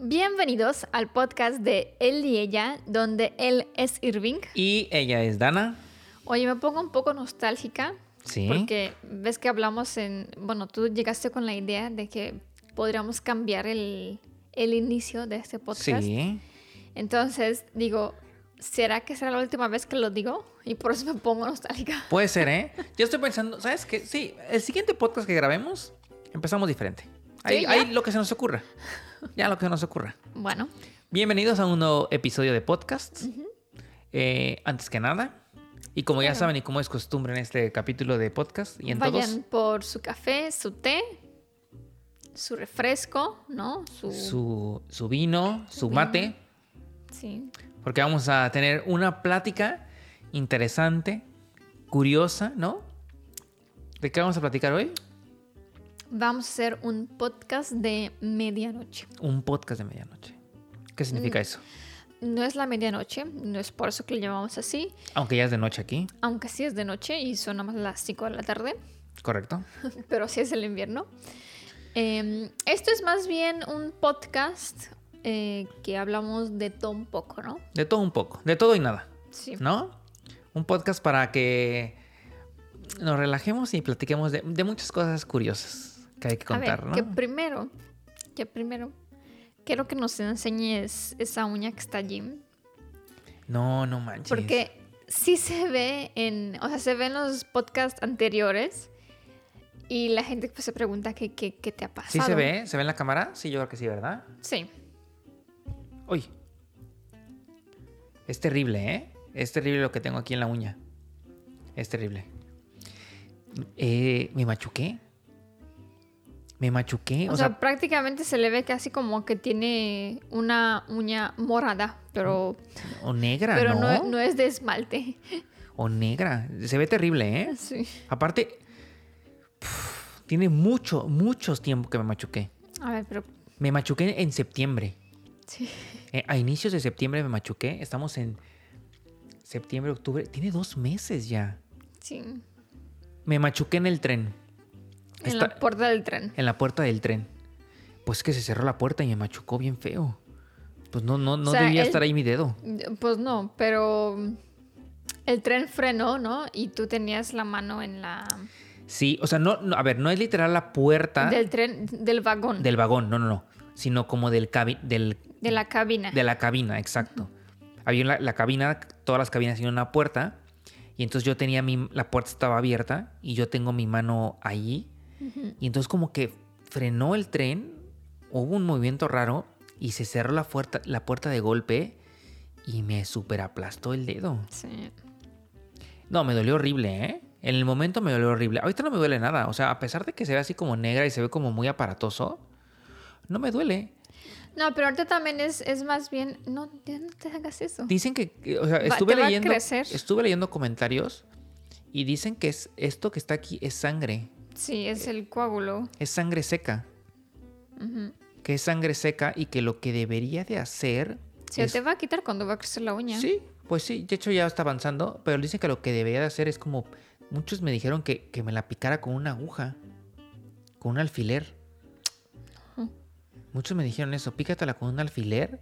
Bienvenidos al podcast de Él y Ella, donde él es Irving. Y ella es Dana. Oye, me pongo un poco nostálgica. Sí. Porque ves que hablamos en. Bueno, tú llegaste con la idea de que podríamos cambiar el, el inicio de este podcast. Sí. Entonces, digo, ¿será que será la última vez que lo digo? Y por eso me pongo nostálgica. Puede ser, ¿eh? Yo estoy pensando, ¿sabes qué? Sí, el siguiente podcast que grabemos, empezamos diferente. Ahí, ahí lo que se nos ocurra. Ya lo que se nos ocurra. Bueno, Bienvenidos a un nuevo episodio de podcast. Eh, antes que nada, y como ya saben y como es costumbre en este capítulo de podcast y en vayan todos, por su café, su té, su refresco, ¿no? Su. su, su vino, su mate, Sí. porque vamos a tener una plática interesante, curiosa, ¿no? ¿De qué vamos a platicar hoy? Vamos a hacer un podcast de medianoche. Un podcast de medianoche. ¿Qué Mm. significa eso? No es la medianoche, no es por eso que lo llamamos así, Aunque ya es de noche aquí, aunque sí es de noche y son más las 5 de la tarde, ¿correcto? pero sí es el invierno. Eh, esto es más bien un podcast eh, que hablamos de todo un poco, ¿no? De todo un poco, de todo y nada, Sí. ¿no? Un podcast para que nos relajemos y platiquemos de, de muchas cosas curiosas que hay que A contar, ver, ¿no? que primero, que primero, quiero que nos enseñes esa uña que está allí. No, no manches. Porque sí se ve en, o sea, se ve en los podcasts anteriores y la gente pues se pregunta qué, qué, qué te ha pasado. ¿Sí se ve? ¿Se ve en la cámara? Sí, yo creo que sí, ¿verdad? Sí. Uy. Es terrible, ¿eh? Es terrible lo que tengo aquí en la uña. Es terrible. Eh, ¿Me machuqué? ¿Me machuqué? O, sea, prácticamente se le ve casi como que tiene una uña morada, pero, o negra, pero ¿no? no, no es de esmalte. O negra. Se ve terrible, ¿eh? Sí. Aparte, tiene mucho, muchos tiempo que me machuqué. A ver, pero Me machuqué en septiembre. sí. Eh, a inicios de septiembre me machuqué. Estamos en septiembre, octubre. Tiene dos meses ya. sí. Me machuqué en el tren. En Está- la puerta del tren. en la puerta del tren. Pues que se cerró la puerta y me machucó bien feo. Pues no, no, no O sea, debía estar ahí mi dedo. Pues no, pero el tren frenó, ¿no? Y tú tenías la mano en la... Sí, o sea, no, no, a ver, no es literal la puerta Del tren, del vagón, del vagón, no, no, no. Sino como del, cabi- del de la cabina. De la cabina, exacto. Había la, la cabina, todas las cabinas tienen una puerta. Y entonces yo tenía mi, la puerta estaba abierta y yo tengo mi mano allí. Y entonces como que frenó el tren, hubo un movimiento raro y se cerró la puerta, la puerta de golpe y me superaplastó el dedo. Sí. No, me dolió horrible, ¿eh? En el momento me dolió horrible. Ahorita no me duele nada. O sea, a pesar de que se ve así como negra y se ve como muy aparatoso, no me duele. No, pero ahorita también es, es más bien... No, ya no te hagas eso. Dicen que, o sea, estuve va leyendo, estuve leyendo comentarios y dicen que es esto que está aquí es sangre, Sí, es el coágulo. es sangre seca, que es sangre seca y que lo que debería de hacer Se es- te va a quitar cuando va a crecer la uña. sí, pues sí, de hecho ya está avanzando, pero dicen que lo que debería de hacer es como muchos me dijeron que, que me la picara con una aguja, con un alfiler. Muchos me dijeron eso, pícatela con un alfiler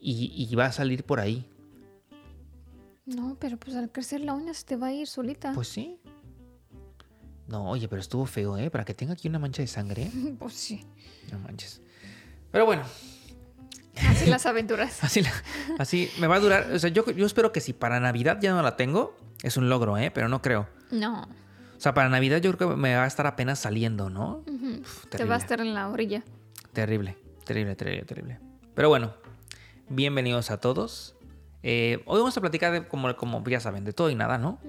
y, y va a salir por ahí. No, pero pues al crecer la uña se te va a ir solita. Pues sí. No, oye, pero estuvo feo, ¿eh? Para que tenga aquí una mancha de sangre. Pues sí. No manches. Pero bueno, Así las aventuras. así, la- así me va a durar. O sea, yo, yo espero que si para Navidad ya no la tengo, es un logro, ¿eh? Pero no creo. No. O sea, para Navidad yo creo que me va a estar apenas saliendo, ¿no? Uf, Te va a estar en la orilla. Terrible, terrible, terrible, terrible. Pero bueno, bienvenidos a todos. Eh, hoy vamos a platicar, de, como, como ya saben, de todo y nada, ¿no?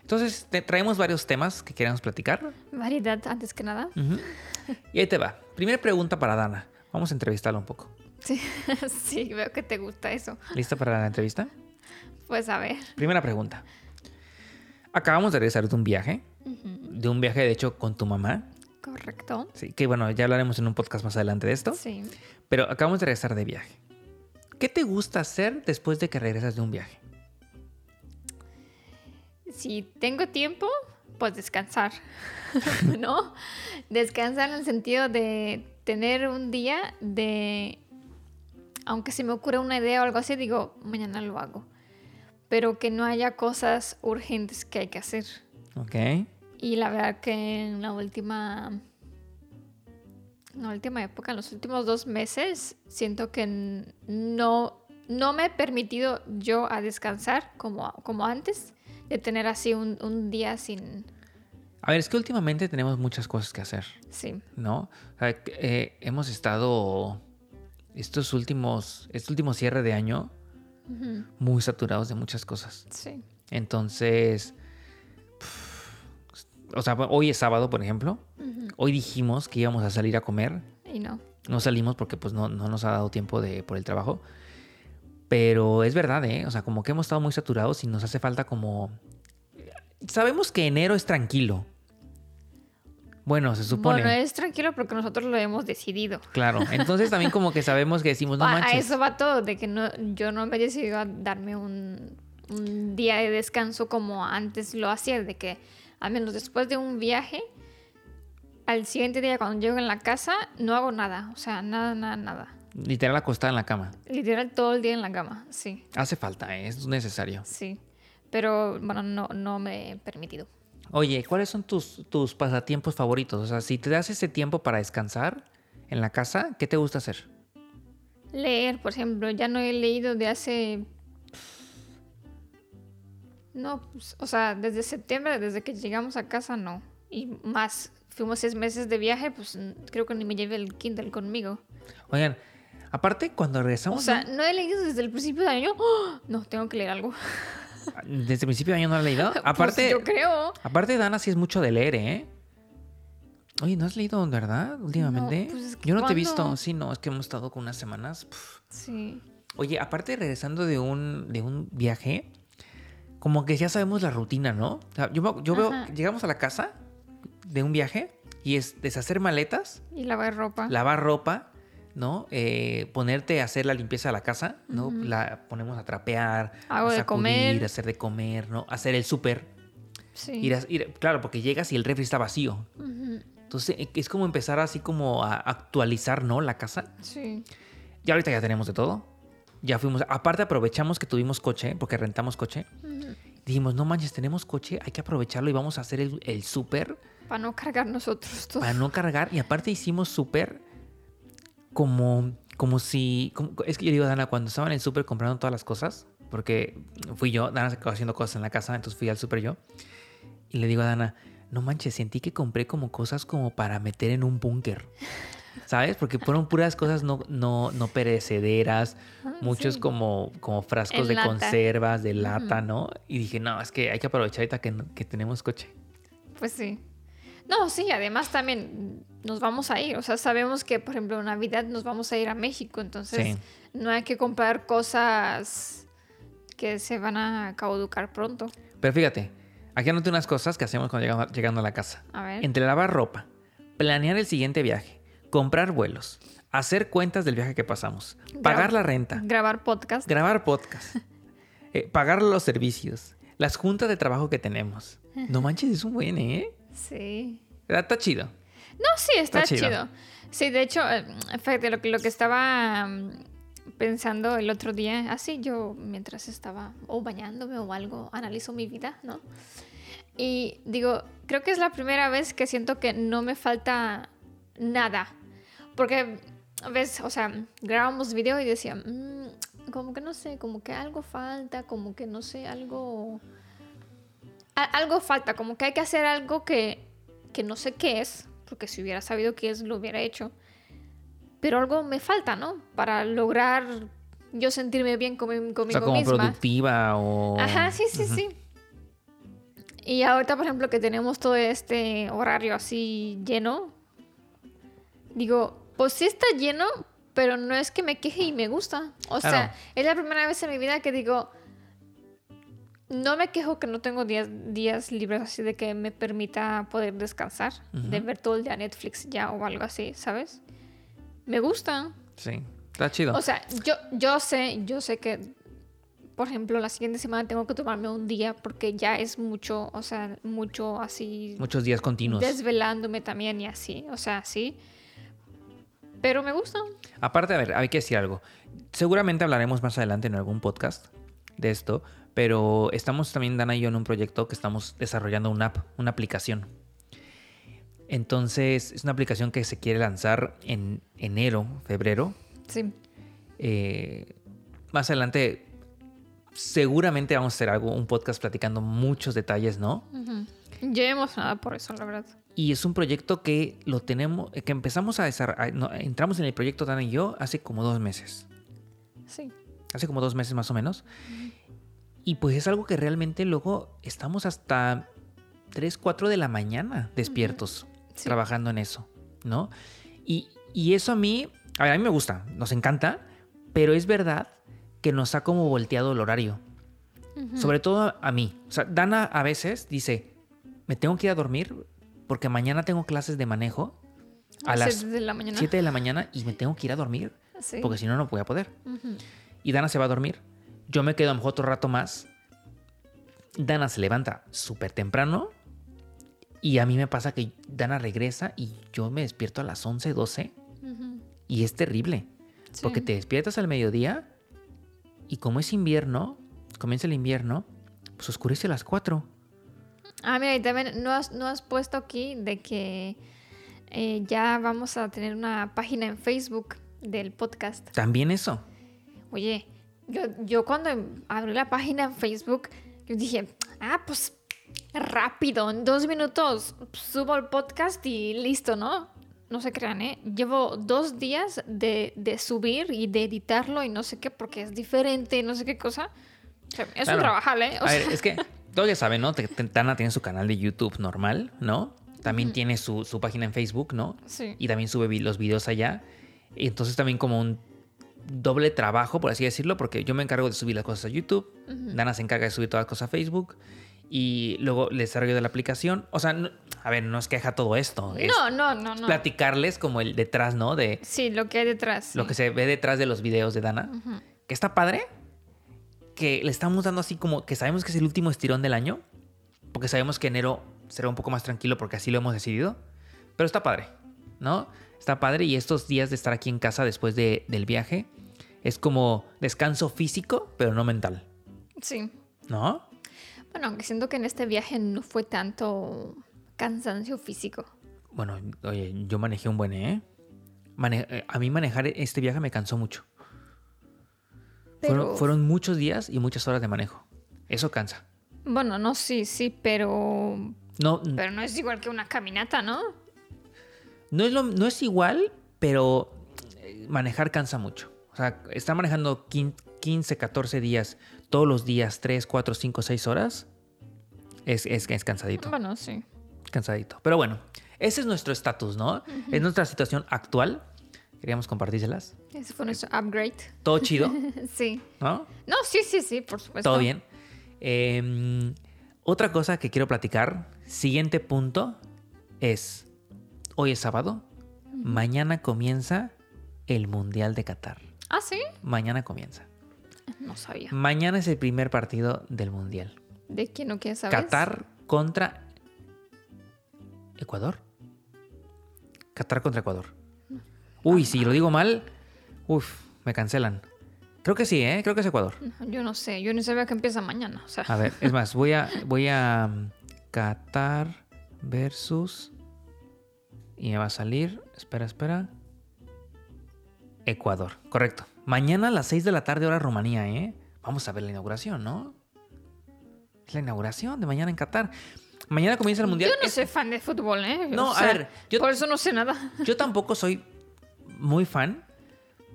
Entonces, te- traemos varios temas que queremos platicar. Variedad antes que nada. Y ahí te va. Primera pregunta para Dana. Vamos a entrevistarla un poco. Sí, sí, veo que te gusta eso. ¿Lista para la entrevista? Pues a ver. Primera pregunta. Acabamos de regresar de un viaje. De un viaje, de hecho, con tu mamá. Correcto. Sí, que bueno, ya hablaremos en un podcast más adelante de esto. Sí. Pero acabamos de regresar de viaje. ¿Qué te gusta hacer después de que regresas de un viaje? Si tengo tiempo, pues descansar, ¿no? Descansar en el sentido de tener un día de aunque se me ocurra una idea o algo así, digo, mañana lo hago. Pero que no haya cosas urgentes que hay que hacer. Ok. Y la verdad que en la última. En la última época, en los últimos dos meses, siento que no, no me he permitido yo a descansar como, como antes, de tener así un, un día sin. A ver, es que últimamente tenemos muchas cosas que hacer, Sí. ¿no? O sea, eh, hemos estado estos últimos, este último cierre de año muy saturados de muchas cosas. Sí. Entonces, o sea, hoy es sábado, por ejemplo. Hoy dijimos que íbamos a salir a comer. Y no. No salimos porque pues no, no nos ha dado tiempo de, por el trabajo. Pero es verdad, ¿eh? O sea, como que hemos estado muy saturados y nos hace falta como... Sabemos que enero es tranquilo. Bueno, se supone. Bueno, es tranquilo porque nosotros lo hemos decidido. Claro. Entonces también como que sabemos que decimos, no a, a manches. eso va todo, de que no, yo no me he decidido a darme un, un día de descanso como antes lo hacía, de que al menos después de un viaje, al siguiente día cuando llego en la casa, no hago nada, o sea, nada, nada, nada. Literal acostada en la cama. Literal todo el día en la cama, sí, Hace falta, ¿eh? es necesario. sí. Pero bueno, no, no me he permitido. Oye, ¿cuáles son tus, tus pasatiempos favoritos? O sea, si te das ese tiempo para descansar en la casa, ¿qué te gusta hacer? Leer, por ejemplo, ya no he leído de hace... No, pues, o sea, desde septiembre, desde que llegamos a casa, no. Y más, fuimos seis meses de viaje, pues creo que ni me llevé el Kindle conmigo. Oigan, aparte cuando O regresamos... sea, no he leído desde el principio de año. ¡Oh! No, tengo que leer algo. Desde el principio de año no has leído. Aparte, Pues yo creo. aparte Dana sí es mucho de leer, ¿eh? Oye, ¿no has leído, verdad? Últimamente. No, pues es que Yo no te he visto. Sí, no, es que hemos estado con unas semanas. Sí. Oye, aparte regresando de un, de un viaje, como que ya sabemos la rutina, ¿no? O sea, yo veo, llegamos a la casa de un viaje y es deshacer maletas, Y lavar ropa. lavar ropa, ¿no? Eh, ponerte a hacer la limpieza de la casa, ¿no? La ponemos a trapear, a de sacudir, comer. hacer de comer, ¿no? Hacer el súper. Sí. Ir a- ir- claro, porque llegas y el refri está vacío. Entonces e- es como empezar así como a actualizar, ¿no? La casa. Sí. Y ahorita ya tenemos de todo. Ya fuimos. Aparte aprovechamos que tuvimos coche, porque rentamos coche. Dijimos, no manches, tenemos coche, hay que aprovecharlo y vamos a hacer el, el súper Para no cargar nosotros todo. para no cargar. Y aparte hicimos súper como, como si... como- es que yo digo, Dana, cuando estaba en el súper comprando todas las cosas, porque fui yo, Dana se quedó haciendo cosas en la casa, entonces fui al súper yo. Y le digo a Dana, no manches, sentí que compré como cosas como para meter en un búnker. ¿Sabes? Porque fueron puras cosas no, no, no perecederas, Ah, muchos sí. como, como frascos En de lata. conservas, de lata. ¿no? Y dije, no, es que hay que aprovechar ahorita que, tenemos coche. Pues sí. No, sí, además también nos vamos a ir. O sea, sabemos que, por ejemplo, en Navidad nos vamos a ir a México. Entonces, Sí. no hay que comprar cosas que se van a caducar pronto. Pero fíjate, aquí anoté unas cosas que hacemos cuando llegamos, llegando a la casa. A ver. Entre lavar ropa, planear el siguiente viaje, comprar vuelos, hacer cuentas del viaje que pasamos, pagar Grab- la renta, Grabar podcast. grabar podcast, eh, pagar los servicios, las juntas de trabajo que tenemos. No manches, es un buen, ¿eh? sí. Está chido. No, sí, está, Está chido. chido. Sí, de hecho, eh, fíjate, lo que, lo que estaba mm, pensando el otro día, así yo mientras estaba o bañándome o algo, analizo mi vida, ¿no? Y digo, creo que es la primera vez que siento que no me falta nada. Porque, ves, o sea, grabamos video y decía, "Mm, como que no sé, como que algo falta, como que no sé, algo... a- algo falta, como que hay que hacer algo que, que no sé qué es, porque si hubiera sabido qué es, lo hubiera hecho. Pero algo me falta, ¿no? Para lograr yo sentirme bien O conmigo sea, como misma. productiva o... Ajá, sí, sí, sí. Y ahorita, por ejemplo, que tenemos todo este horario así lleno, digo, pues sí está lleno, pero no es que me queje y me gusta. O sea, Claro. es la primera vez en mi vida que digo, no me quejo que no tengo días, días libres así de que me permita poder descansar, de Ujú. ver todo el día Netflix ya o algo así, ¿sabes? Me gusta. Sí, está chido. O sea, yo, yo sé, yo sé que, por ejemplo, la siguiente semana tengo que tomarme un día porque ya es mucho, o sea, mucho así, Muchos días continuos. desvelándome también y así, o sea, sí. Pero me gusta. Aparte, a ver, hay que decir algo. Seguramente hablaremos más adelante en algún podcast de esto, pero estamos también, Dana y yo, en un proyecto que estamos desarrollando una app, una aplicación. Entonces, es una aplicación que se quiere lanzar en enero, febrero. Sí. Eh, más adelante, seguramente vamos a hacer algo, un podcast platicando muchos detalles, ¿no? Ujú. Ya hemos nada por eso, la verdad. Y es un proyecto que lo tenemos, que empezamos a desarrollar, entramos en el proyecto Dana y yo hace como dos meses. Sí. Hace como dos meses más o menos. Y pues es algo que realmente luego estamos hasta 3, 4 de la mañana despiertos Sí. trabajando en eso, ¿no? Y, y eso a mí, a ver, a mí me gusta, nos encanta, pero es verdad que nos ha como volteado el horario. Ujú. Sobre todo a mí. O sea, Dana a veces dice, me tengo que ir a dormir porque mañana tengo clases de manejo a Las las siete de la mañana. 7 de la mañana y me tengo que ir a dormir Sí. porque si no, no voy a poder. Y Dana se va a dormir. Yo me quedo a lo mejor otro rato más. Dana se levanta súper temprano. Y a mí me pasa que Dana regresa y yo me despierto a las 11, 12. Ujú. Y es terrible. Sí. Porque te despiertas al mediodía y como es invierno, comienza el invierno, pues oscurece a las 4. Ah, mira, y también no has, no has puesto aquí de que eh, ya vamos a tener una página en Facebook del podcast. También eso. Oye, yo, yo cuando abrí la página en Facebook, yo dije, ah, pues rápido, en dos minutos subo el podcast y listo, ¿no? No se crean, ¿eh? Llevo dos días de, de subir y de editarlo y no sé qué, porque es diferente, no sé qué cosa. O sea, es Claro. un trabajar, ¿eh? O A sea, ver, es que todos ya saben, ¿no? Dana tiene su canal de YouTube normal, ¿no? También tiene su, su página en Facebook, ¿no? sí. y también sube los videos allá. Entonces también como un doble trabajo, por así decirlo, porque yo me encargo de subir las cosas a YouTube. Dana se encarga de subir todas las cosas a Facebook y luego el desarrollo de la aplicación. O sea, no- a ver, no es queja todo esto, es No, no, no, no. platicarles como el detrás, ¿no? De Sí, lo que hay detrás. lo sí. que se ve detrás de los videos de Dana, Ujú. que está padre, que le estamos dando así como que sabemos que es el último estirón del año, porque sabemos que enero será un poco más tranquilo porque así lo hemos decidido, pero está padre, ¿no? Está padre y estos días de estar aquí en casa después de- del viaje es como descanso físico, pero no mental, Sí. ¿no? Bueno, aunque siento que en este viaje no fue tanto cansancio físico. Bueno, oye, yo manejé un buen, ¿eh? Mane- eh, a mí manejar este viaje me cansó mucho. Pero, Fueron, fueron muchos días y muchas horas de manejo. Eso cansa. bueno, no, sí, sí, pero, No, pero no es igual que una caminata, ¿no? No es, lo- no es igual, pero eh, manejar cansa mucho. O sea, estar manejando quin- 15, 14 días, todos los días, 3, 4, 5, 6 horas, es, es, es cansadito. Bueno, sí. Cansadito. Pero bueno, ese es nuestro estatus, ¿no? Es nuestra situación actual. Queríamos compartírselas. Ese fue nuestro upgrade. Todo chido, Sí. ¿no? No, sí, sí, sí, por supuesto. Todo bien. Eh, otra cosa que quiero platicar, siguiente punto, es, hoy es sábado, mañana comienza el Mundial de Qatar. Ah, sí. Mañana comienza. No sabía. Mañana es el primer partido del Mundial. ¿De quién no quieres saber? Qatar contra Ecuador. Qatar contra Ecuador. Uy, si lo digo mal, uf, me cancelan. Creo que sí, ¿eh? Creo que es Ecuador. Yo no sé, yo ni sabía que empieza mañana. O sea, A ver, es más, voy a, voy a um, Qatar versus... Y me va a salir, espera, espera. Ecuador, correcto. Mañana a las 6 de la tarde hora Rumanía, ¿eh? Vamos a ver la inauguración, ¿no? Es la inauguración de mañana en Qatar. Mañana comienza el Mundial. yo no Es- soy fan de fútbol, ¿eh? No, O a ver, yo- por eso no sé nada. Yo tampoco soy muy fan.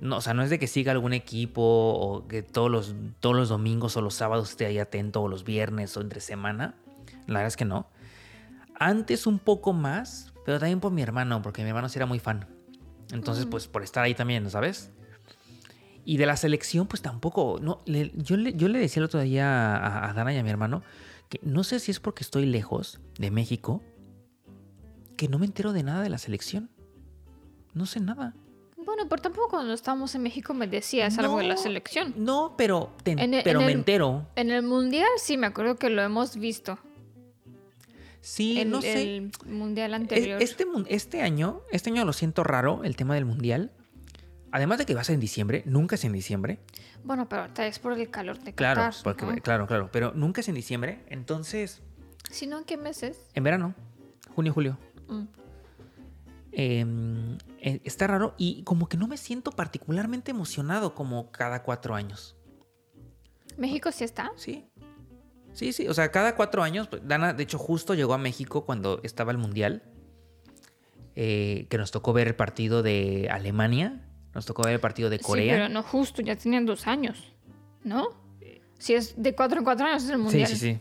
No, o sea, no es de que siga algún equipo o que todos los, todos los domingos o los sábados esté ahí atento o los viernes o entre semana. La verdad es que no. Antes un poco más, pero también por mi hermano, porque mi hermano sí era muy fan. Entonces, pues por estar ahí también, ¿sabes? Y de la selección, pues tampoco. No, le- yo, le, yo le decía el otro día a, a Dana y a mi hermano que no sé si es porque estoy lejos de México, que no me entero de nada de la selección. No sé nada. Bueno, pero tampoco cuando estábamos en México me decías algo de la No, selección. No, pero, te- En el- pero en me el- entero. En el mundial sí me acuerdo que lo hemos visto. Sí, el, no sé. el mundial Es- anterior. Este, este año, este año lo siento raro, el tema del mundial. Además de que va a ser en diciembre, nunca es en diciembre. Bueno, pero ahorita es por el calor de Claro, Qatar. porque, ¿no? claro, claro. Pero nunca es en diciembre. Entonces, Si no, ¿en qué meses? en verano, junio, julio. Mm. Eh, eh, está raro y como que no me siento particularmente emocionado como cada cuatro años. ¿México sí está? Sí. Sí, sí. O sea, cada cuatro años, pues, Dana, de hecho, justo llegó a México cuando estaba el Mundial. eh, que nos tocó ver el partido de Alemania. Nos tocó ver el partido de Corea. Sí, pero no justo, ya tenían dos años, ¿no? Si es de cuatro en cuatro años es el mundial. sí, sí, sí.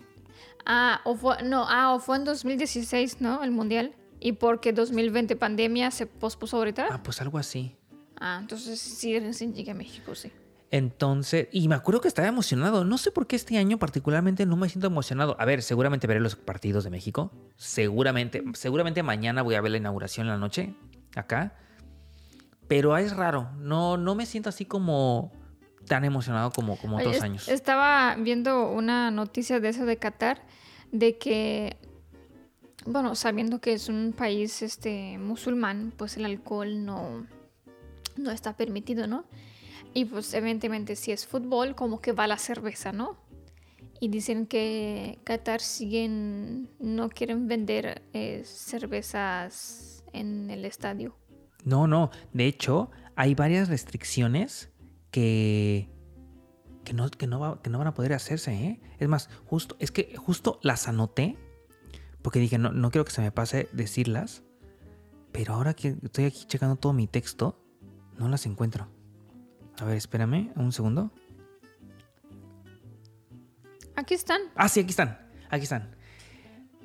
Ah, o fue, no, ah, o fue en 2016, ¿no? El mundial. Y porque 2020 pandemia se pospuso ahorita. Ah, pues algo así. Ah, entonces sí, recién llegué a México, sí. Entonces, y me acuerdo que estaba emocionado. No sé por qué este año particularmente no me siento emocionado. A ver, seguramente veré los partidos de México. Seguramente, seguramente mañana voy a ver la inauguración en la noche acá. Pero es raro. No, no me siento así como tan emocionado como, como otros años. Estaba viendo una noticia de eso de Qatar, de que, bueno, sabiendo que es un país este, musulmán, pues el alcohol no, no está permitido, ¿no? Y pues evidentemente si es fútbol, como que va la cerveza, ¿no? Y dicen que Qatar siguen, no quieren vender eh, cervezas en el estadio. No, no. De hecho, hay varias restricciones que, que, no, que, no, va- que no van a poder hacerse. ¿eh? Es más, justo, es que justo las anoté porque dije, no, no quiero que se me pase decirlas. Pero ahora que estoy aquí checando todo mi texto, no las encuentro. A ver, espérame un segundo. Aquí están. Ah, sí, aquí están. Aquí están.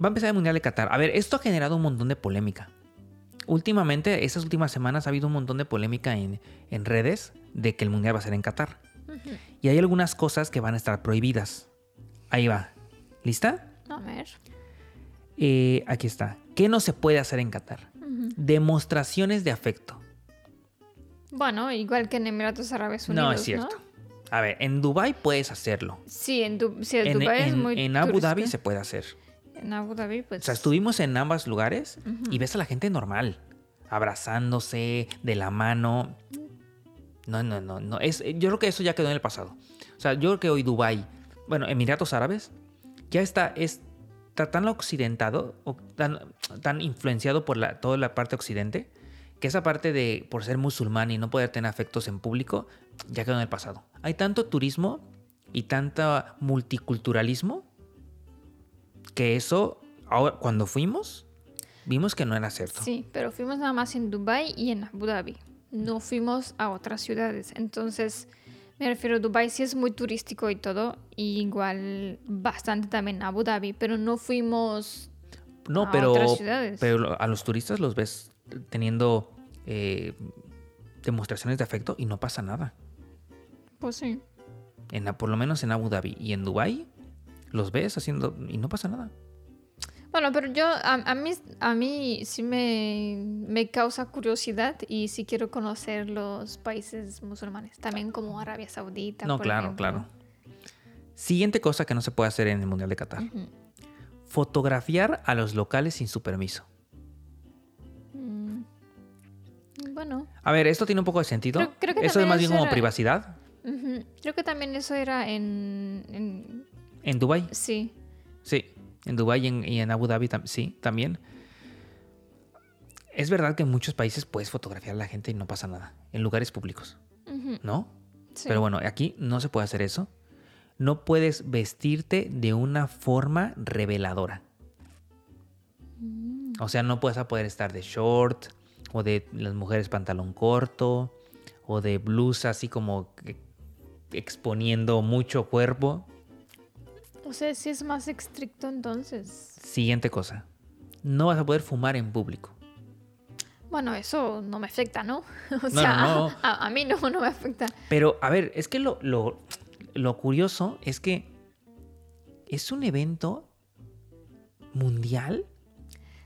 Va a empezar el Mundial de Qatar. A ver, esto ha generado un montón de polémica. Últimamente, estas últimas semanas ha habido un montón de polémica en, en redes de que el Mundial va a ser en Qatar. Y hay algunas cosas que van a estar prohibidas. Ahí va. ¿Lista? A ver. Eh, aquí está. ¿Qué no se puede hacer en Qatar? Demostraciones de afecto. Bueno, igual que en Emiratos Árabes Unidos. no es cierto. A ver, en Dubai puedes hacerlo. Sí, en, Du- sí, en En, Dubái es muy en Abu Dhabi se puede hacer. En Abu Dhabi, pues... O sea, estuvimos en ambos lugares y ves a la gente normal, abrazándose de la mano. No, no, no, no. Es, yo creo que eso ya quedó en el pasado. O sea, yo creo que hoy Dubai, bueno, Emiratos Árabes, ya está, está tan occidentado, tan, influenciado por la, toda la parte occidente, que esa parte de por ser musulmán y no poder tener afectos en público, ya quedó en el pasado. Hay tanto turismo y tanto multiculturalismo que eso, ahora, cuando fuimos, vimos que no era cierto. Sí, pero fuimos nada más en Dubai y en Abu Dhabi. No fuimos a otras ciudades. Entonces, me refiero, Dubai sí es muy turístico y todo. Y igual bastante también Abu Dhabi. Pero no fuimos... No, a pero, otras ciudades. pero a los turistas los ves teniendo eh, demostraciones de afecto y no pasa nada. Pues sí. En, por lo menos en Abu Dhabi y en Dubai los ves haciendo y no pasa nada. Bueno, pero yo, a, a mí, a mí sí me, me causa curiosidad y sí quiero conocer los países musulmanes. También como Arabia Saudita. No, por claro, ejemplo. claro. Siguiente cosa que no se puede hacer en el Mundial de Qatar. Fotografiar a los locales sin su permiso. Mm. Bueno, A ver, esto tiene un poco de sentido. Creo- creo que eso es más bien como era- privacidad. creo que también eso era en, en- En Dubai, Sí. sí. En Dubai y en, y en Abu Dhabi, tam- sí, también. Es verdad que en muchos países puedes fotografiar a la gente y no pasa nada. En lugares públicos, ¿no? sí. Pero bueno, aquí no se puede hacer eso. No puedes vestirte de una forma reveladora. Mm. O sea, no puedes poder estar de short o de las mujeres pantalón corto o de blusa así como exponiendo mucho cuerpo. O sea, sí es más estricto entonces. Siguiente cosa. No vas a poder fumar en público. Bueno, eso no me afecta, ¿no? O No, sea, no, no. A, a mí no, no me afecta. Pero, a ver, es que lo, lo, lo curioso es que es un evento mundial,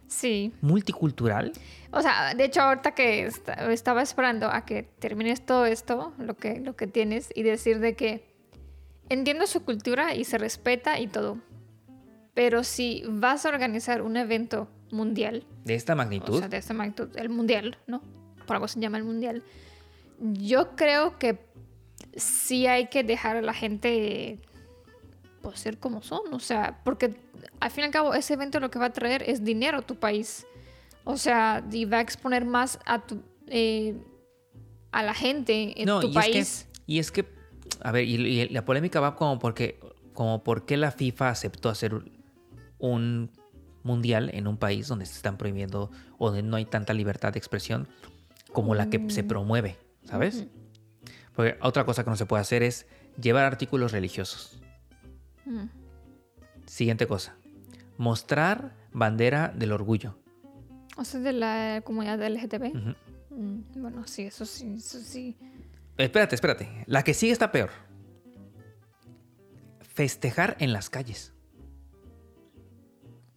Sí. multicultural. O sea, de hecho, ahorita que esta- estaba esperando a que termines todo esto, lo que, lo que tienes, y decir de que entiendo su cultura y se respeta y todo. Pero si vas a organizar un evento mundial, De esta magnitud. o sea, de esta magnitud, el mundial, ¿no? Por algo se llama el mundial. Yo creo que sí hay que dejar a la gente pues, ser como son, o sea, porque al fin y al cabo ese evento lo que va a traer es dinero a tu país. O sea, y va a exponer más a tu eh, a la gente en tu y país. Es que, y es que, a ver, y, y la polémica va como porque, como por qué la FIFA aceptó hacer un mundial en un país donde se están prohibiendo o donde no hay tanta libertad de expresión como la que se promueve, ¿sabes? Porque otra cosa que no se puede hacer es llevar artículos religiosos. Mm. Siguiente cosa. Mostrar bandera del orgullo. O sea, de la comunidad LGTB. Mm, Bueno, sí, eso sí, eso sí. Espérate, espérate. La que sigue está peor. Festejar en las calles.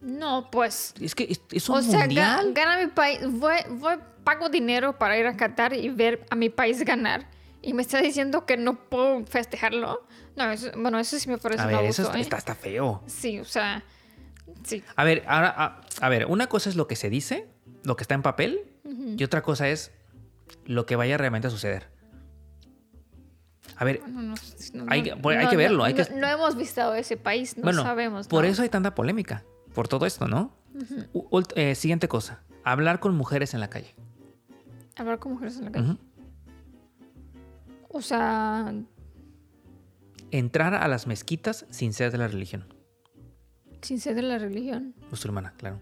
No, pues. Es que es, un O sea, mundial. gana mi país. Voy, voy, pago dinero para ir a Qatar y ver a mi país ganar. Y me está diciendo que no puedo festejarlo. No, eso, bueno, eso sí me parece A un ver, abuso, eso está, ¿eh? está, está feo. Sí, o sea. Sí. A ver, ahora, a, a ver, una cosa es lo que se dice, lo que está en papel, y otra cosa es lo que vaya realmente a suceder. A ver, No, no, no, Hay no, que- hay verlo, no, hay que- no- hemos visto ese país, no bueno, sabemos. por eso hay tanta polémica, por todo esto, ¿no? Eh, siguiente cosa, hablar con mujeres en la calle. Hablar con mujeres en la calle. O sea, Entrar a las mezquitas sin ser de la religión sin ser de la religión. musulmana, claro.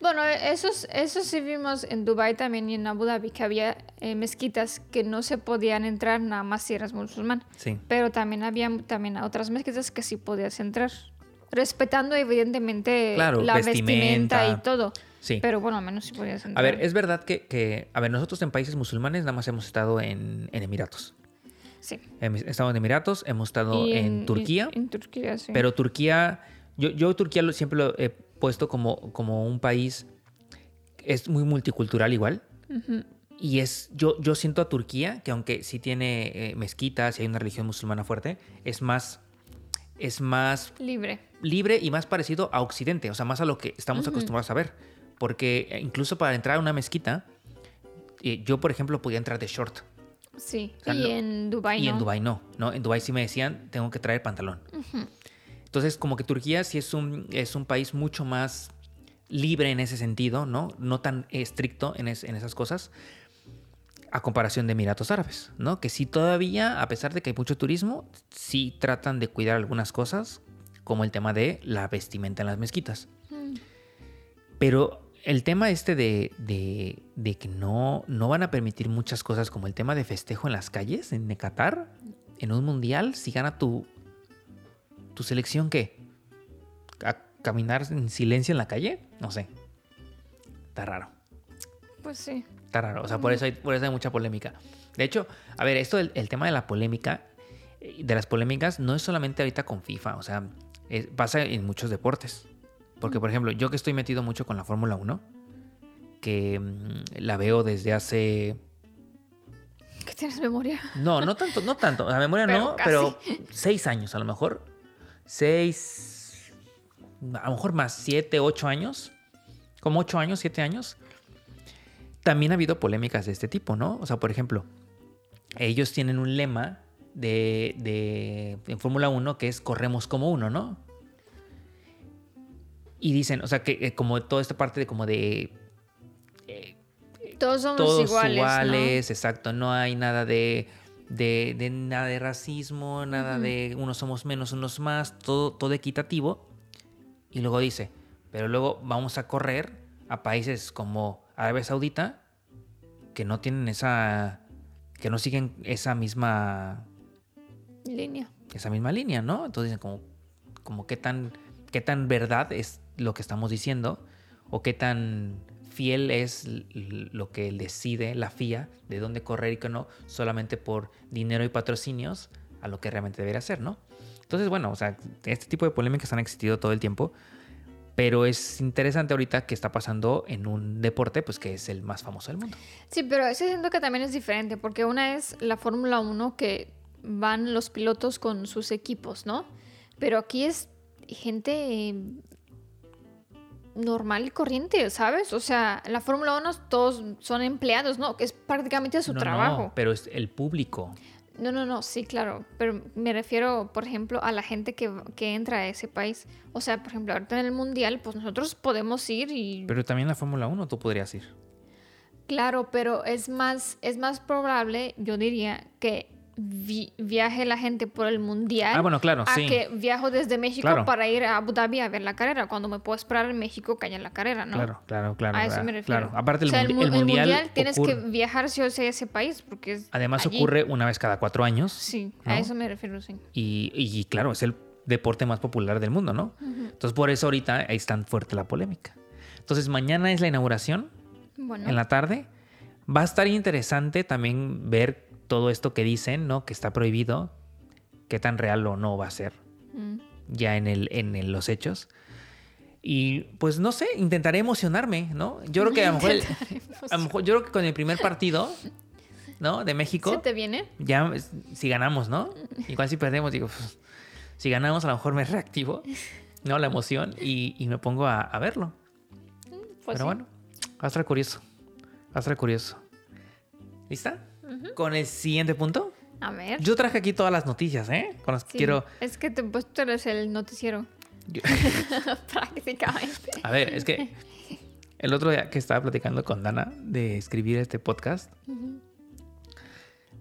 Bueno, eso, es- eso sí vimos en Dubai también y en Abu Dhabi, que había eh, mezquitas que no se podían entrar nada más si eras musulmán. Sí. Pero también había también otras mezquitas que sí podías entrar. Respetando evidentemente Claro, la vestimenta. vestimenta. y todo. Sí. Pero bueno, al menos sí podías A entrar. ver, es verdad que, que- a ver, nosotros en países musulmanes nada más hemos estado en, en Emiratos. Sí. Estado en Emiratos, hemos estado en, Turquía, y- en Turquía, sí. pero Turquía, yo, yo Turquía siempre lo he puesto como, como un país, es muy multicultural igual. Y es, yo, yo siento a Turquía que aunque sí tiene eh, mezquitas y hay una religión musulmana fuerte, es más, es más Libre. libre y más parecido a Occidente, o sea, más a lo que estamos acostumbrados a ver. Porque eh, incluso para entrar a una mezquita, eh, yo, por ejemplo, podía entrar de short. Sí. sea, y no- en Dubai y no. en Dubai no, ¿no? En Dubai sí me decían, tengo que traer pantalón. Entonces, como que Turquía sí es un, es un país mucho más libre en ese sentido, ¿no? No tan estricto en, es- en esas cosas, a comparación de Emiratos Árabes, ¿no? Que sí todavía, a pesar de que hay mucho turismo, sí tratan de cuidar algunas cosas, como el tema de la vestimenta en las mezquitas. Mm. Pero el tema este de, de- de que no, no van a permitir muchas cosas como el tema de festejo en las calles, en Qatar, en un mundial, si gana tu, tu selección, ¿qué? ¿A caminar en silencio en la calle? No sé. Está raro. Pues sí. Está raro. O sea, por eso hay, por eso hay mucha polémica. De hecho, a ver, esto del el tema de la polémica, eh, de las polémicas, no es solamente ahorita con FIFA. O sea, es- pasa en muchos deportes. Porque, por ejemplo, yo que estoy metido mucho con la Fórmula 1, que mm, la veo desde hace. ¿Qué tienes memoria? No, no tanto, no tanto. La memoria Pero no, casi. pero seis años a lo mejor. Seis. A lo mejor más, siete, ocho años. Como ocho años, siete años. También ha habido polémicas de este tipo, ¿no? O sea, por ejemplo, ellos tienen un lema de, de en Fórmula 1 que es corremos como uno, ¿no? Y dicen, o sea, que eh, como toda esta parte de como de Todos somos todos iguales. iguales, ¿no? exacto. No hay nada de, de, de nada de racismo, nada de unos somos menos, unos más, todo, todo equitativo. Y luego dice, pero luego vamos a correr a países como Arabia Saudita que no tienen esa, que no siguen esa misma, Línea. esa misma línea, ¿no? Entonces dicen como, como qué tan, qué tan verdad es lo que estamos diciendo o qué tan fiel es lo que decide la FIA de dónde correr y qué no, solamente por dinero y patrocinios a lo que realmente debería ser, ¿no? Entonces, bueno, o sea, este tipo de polémicas han existido todo el tiempo, pero es interesante ahorita que está pasando en un deporte, pues que es el más famoso del mundo. Sí, pero ese siento que también es diferente, porque una es la Fórmula 1 que van los pilotos con sus equipos, ¿no? Pero aquí es gente normal y corriente, ¿sabes? O sea, la Fórmula 1 todos son empleados, ¿no? Que es prácticamente su No, trabajo. no, pero es el público. No, no, no, sí, claro. Pero me refiero, por ejemplo, a la gente que, que entra a ese país. O sea, por ejemplo, ahorita en el Mundial, pues nosotros podemos ir y... Pero también la Fórmula 1 tú podrías ir. Claro, pero es más, es más probable, yo diría, que vi- viaje la gente por el Mundial Ah, bueno, claro, a sí. que viajo desde México Claro. para ir a Abu Dhabi a ver la carrera, cuando me puedo esperar en México que haya la carrera, ¿no? Claro, claro, claro. A eso claro, me refiero. claro. Aparte, el, O sea, mundi- mu- el mundial, tienes ocurre- que viajar sí o sí a ese país, porque es Además allí. ocurre una vez cada cuatro años. Sí, ¿no? a eso me refiero, sí. Y, y claro, es el deporte más popular del mundo, ¿no? Entonces por eso ahorita es tan fuerte la polémica. Entonces mañana es la inauguración Bueno, en la tarde. Va a estar interesante también ver todo esto que dicen, ¿no? Que está prohibido, qué tan real o no va a ser mm, ya en, el, en el- los hechos. Y pues no sé, intentaré emocionarme, ¿no? Yo creo que a lo mejor, a lo mejor yo creo que con el primer partido, ¿no? De México ¿se te viene? ya es- si ganamos, ¿no? Igual si perdemos, digo, pues, si ganamos a lo mejor me reactivo, ¿no? La emoción y, y me pongo a, a verlo. Pues Pero sí. bueno, va a estar curioso. Va a estar curioso. ¿Lista? Con el siguiente punto. A ver. Yo traje aquí todas las noticias, ¿eh? Con las que quiero... Es que te, pues, tú eres el noticiero, yo- prácticamente. a ver, es que el otro día que estaba platicando con Dana de escribir este podcast,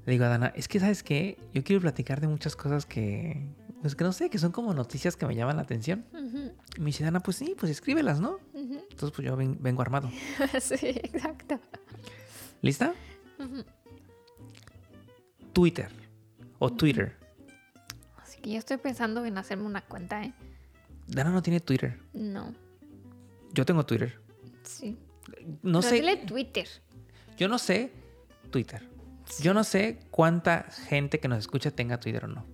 le digo a Dana, es que, ¿sabes qué? Yo quiero platicar de muchas cosas que, pues que no sé, que son como noticias que me llaman la atención. Ujú, Y me dice Dana, pues sí, pues escríbelas, ¿no? Entonces, pues yo ven- vengo armado. sí, exacto. ¿Lista? Twitter o Twitter. Así que yo estoy pensando en hacerme una cuenta, ¿eh? Dana no tiene Twitter. No, Yo tengo Twitter. sí. No Pero sé. dile Twitter. Yo no sé Twitter. Yo no sé cuánta gente que nos escucha tenga Twitter o no.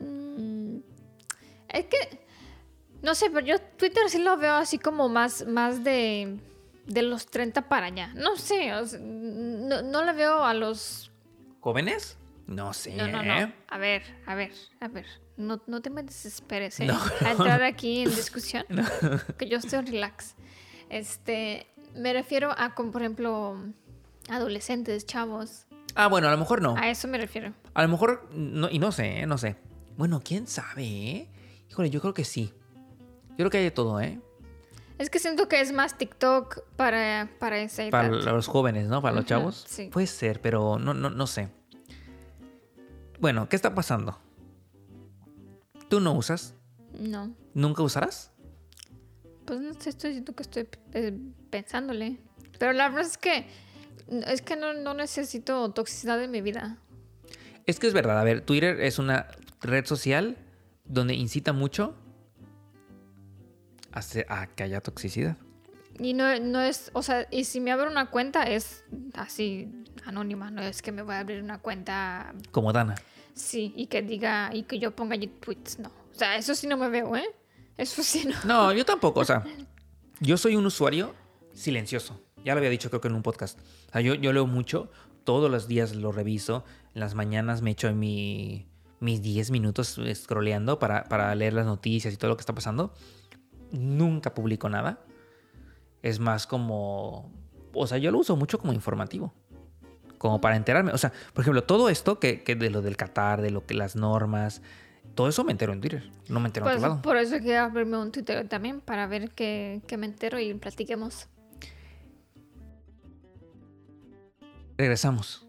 Mm, Es que, no sé, pero yo Twitter sí lo veo así como más, más de, de los 30 para allá. No sé, o sea, no, no le veo a los... ¿Jóvenes? No sé. No, no, ¿eh? no. A ver, a ver, a ver. No, no te me desesperes, ¿eh? No, A entrar aquí en discusión. Que yo estoy relax. Este, me refiero a, como por ejemplo, adolescentes, chavos. Ah, bueno, a lo mejor no. A eso me refiero. A lo mejor, no, y no sé, ¿eh? no sé. Bueno, quién sabe, ¿eh? Híjole, yo creo que sí. Yo creo que hay de todo, ¿eh? Es que siento que es más TikTok para, para edad. Para los jóvenes, ¿no? Para los chavos. sí. Puede ser, pero no, no, no sé. Bueno, ¿qué está pasando? ¿Tú no usas? No. ¿Nunca usarás? Pues no sé, estoy diciendo que estoy eh, pensándole. Pero la verdad es que es que no, no necesito toxicidad en mi vida. Es que es verdad, a ver, Twitter es una red social donde incita mucho a, a que haya toxicidad. Y no, no es, o sea, y si me abro una cuenta es así anónima, no es que me voy a abrir una cuenta, Como Dana. sí, y que diga, y que yo ponga allí tweets, no. O sea, eso sí no me veo, ¿eh? Eso sí no. No, yo tampoco, o sea, yo soy un usuario silencioso. Ya lo había dicho creo que en un podcast. O sea, yo, yo leo mucho, todos los días lo reviso, en las mañanas me echo mi, mis 10 minutos scrolleando para, para leer las noticias y todo lo que está pasando. Nunca publico nada. Es más como... O sea, yo lo uso mucho como informativo. Como para enterarme. O sea, por ejemplo, todo esto que, que de lo del Qatar, de lo que las normas, todo eso me entero en Twitter. No me entero en Pues otro lado. por eso quiero abrirme un Twitter también, para ver qué, qué me entero y platiquemos. Regresamos.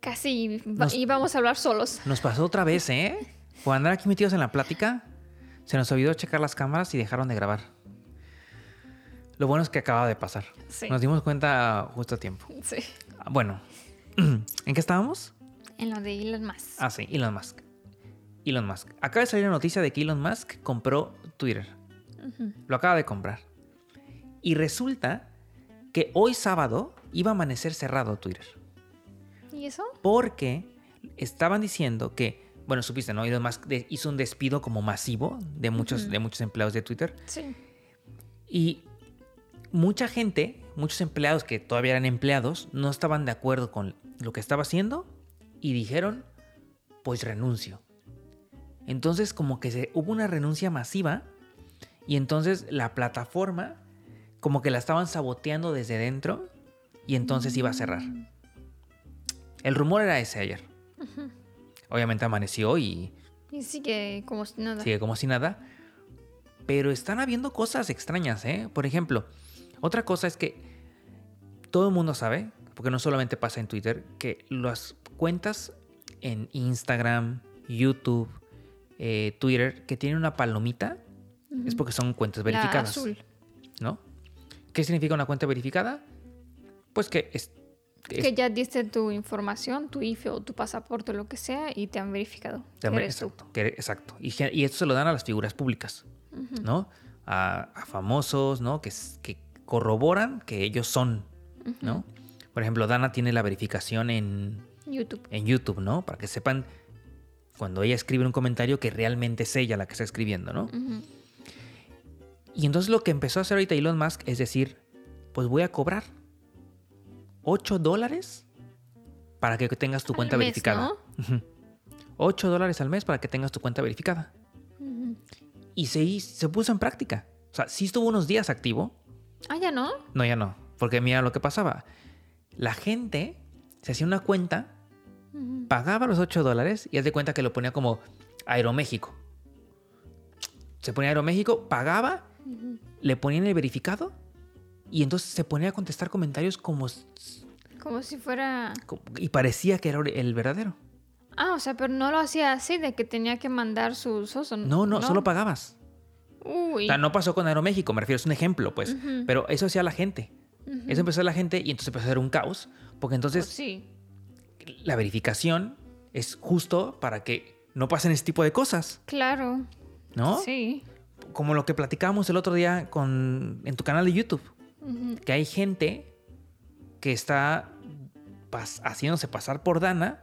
Casi Nos- íbamos a hablar solos. Nos pasó otra vez, ¿eh? Por andar aquí metidos en la plática, se nos olvidó checar las cámaras y dejaron de grabar. Lo bueno es que acaba de pasar. Sí. Nos dimos cuenta justo a tiempo. Sí. Ah, Bueno, ¿en qué estábamos? En lo de Elon Musk. Ah, sí, Elon Musk. Elon Musk. Acaba de salir la noticia de que Elon Musk compró Twitter. Lo acaba de comprar. Y resulta que hoy sábado iba a amanecer cerrado Twitter. ¿Y eso? Porque estaban diciendo que, bueno, supiste, ¿no? De- hizo un despido como masivo de muchos, de muchos empleados de Twitter. Sí. Y mucha gente, muchos empleados que todavía eran empleados, no estaban de acuerdo con lo que estaba haciendo y dijeron, pues renuncio. Entonces como que se, hubo una renuncia masiva y entonces la plataforma como que la estaban saboteando desde dentro y entonces iba a cerrar. El rumor era ese ayer. Obviamente amaneció y Y sigue como si nada. sigue como si nada. Pero están habiendo cosas extrañas, ¿eh? Por ejemplo, otra cosa es que todo el mundo sabe, porque no solamente pasa en Twitter, que las cuentas en Instagram, YouTube, eh, Twitter, que tienen una palomita, es porque son cuentas La verificadas. azul. ¿No? ¿Qué significa una cuenta verificada? Pues que es, es- Que ya diste tu información, tu IFE o tu pasaporte o lo que sea y te han verificado. eres tú. exacto, que- exacto. Y, esto se lo dan a las figuras públicas, ¿no? A, a famosos, ¿no? Que, que corroboran que ellos son, ¿no? Por ejemplo, Dana tiene la verificación en, YouTube. en YouTube, ¿no? Para que sepan cuando ella escribe un comentario que realmente es ella la que está escribiendo, ¿no? Y entonces lo que empezó a hacer ahorita Elon Musk es decir, pues voy a cobrar 8 dólares para que tengas tu Al cuenta mes, verificada. ¿no? Ujú. 8 dólares al mes para que tengas tu cuenta verificada. Y se, se puso en práctica. O sea, sí estuvo unos días activo. Ah, ya no. No, ya no. Porque mira lo que pasaba. La gente se hacía una cuenta, pagaba los 8 dólares y haz de cuenta que lo ponía como Aeroméxico. Se ponía Aeroméxico, pagaba, le ponían el verificado y entonces se ponía a contestar comentarios como... Como si fuera. y parecía que era el verdadero. Ah, o sea, pero no lo hacía así de que tenía que mandar sus osos. No, no, solo pagabas. Uy. O sea, no pasó con Aeroméxico, me refiero, es un ejemplo, pues. Pero eso hacía la gente. Ujú. Eso empezó a la gente y entonces empezó a ser un caos. Porque entonces Pues sí. la verificación es justo para que no pasen ese tipo de cosas, Claro. ¿no? Sí. Como lo que platicábamos el otro día con, en tu canal de YouTube. Que hay gente que está pas- haciéndose pasar por Dana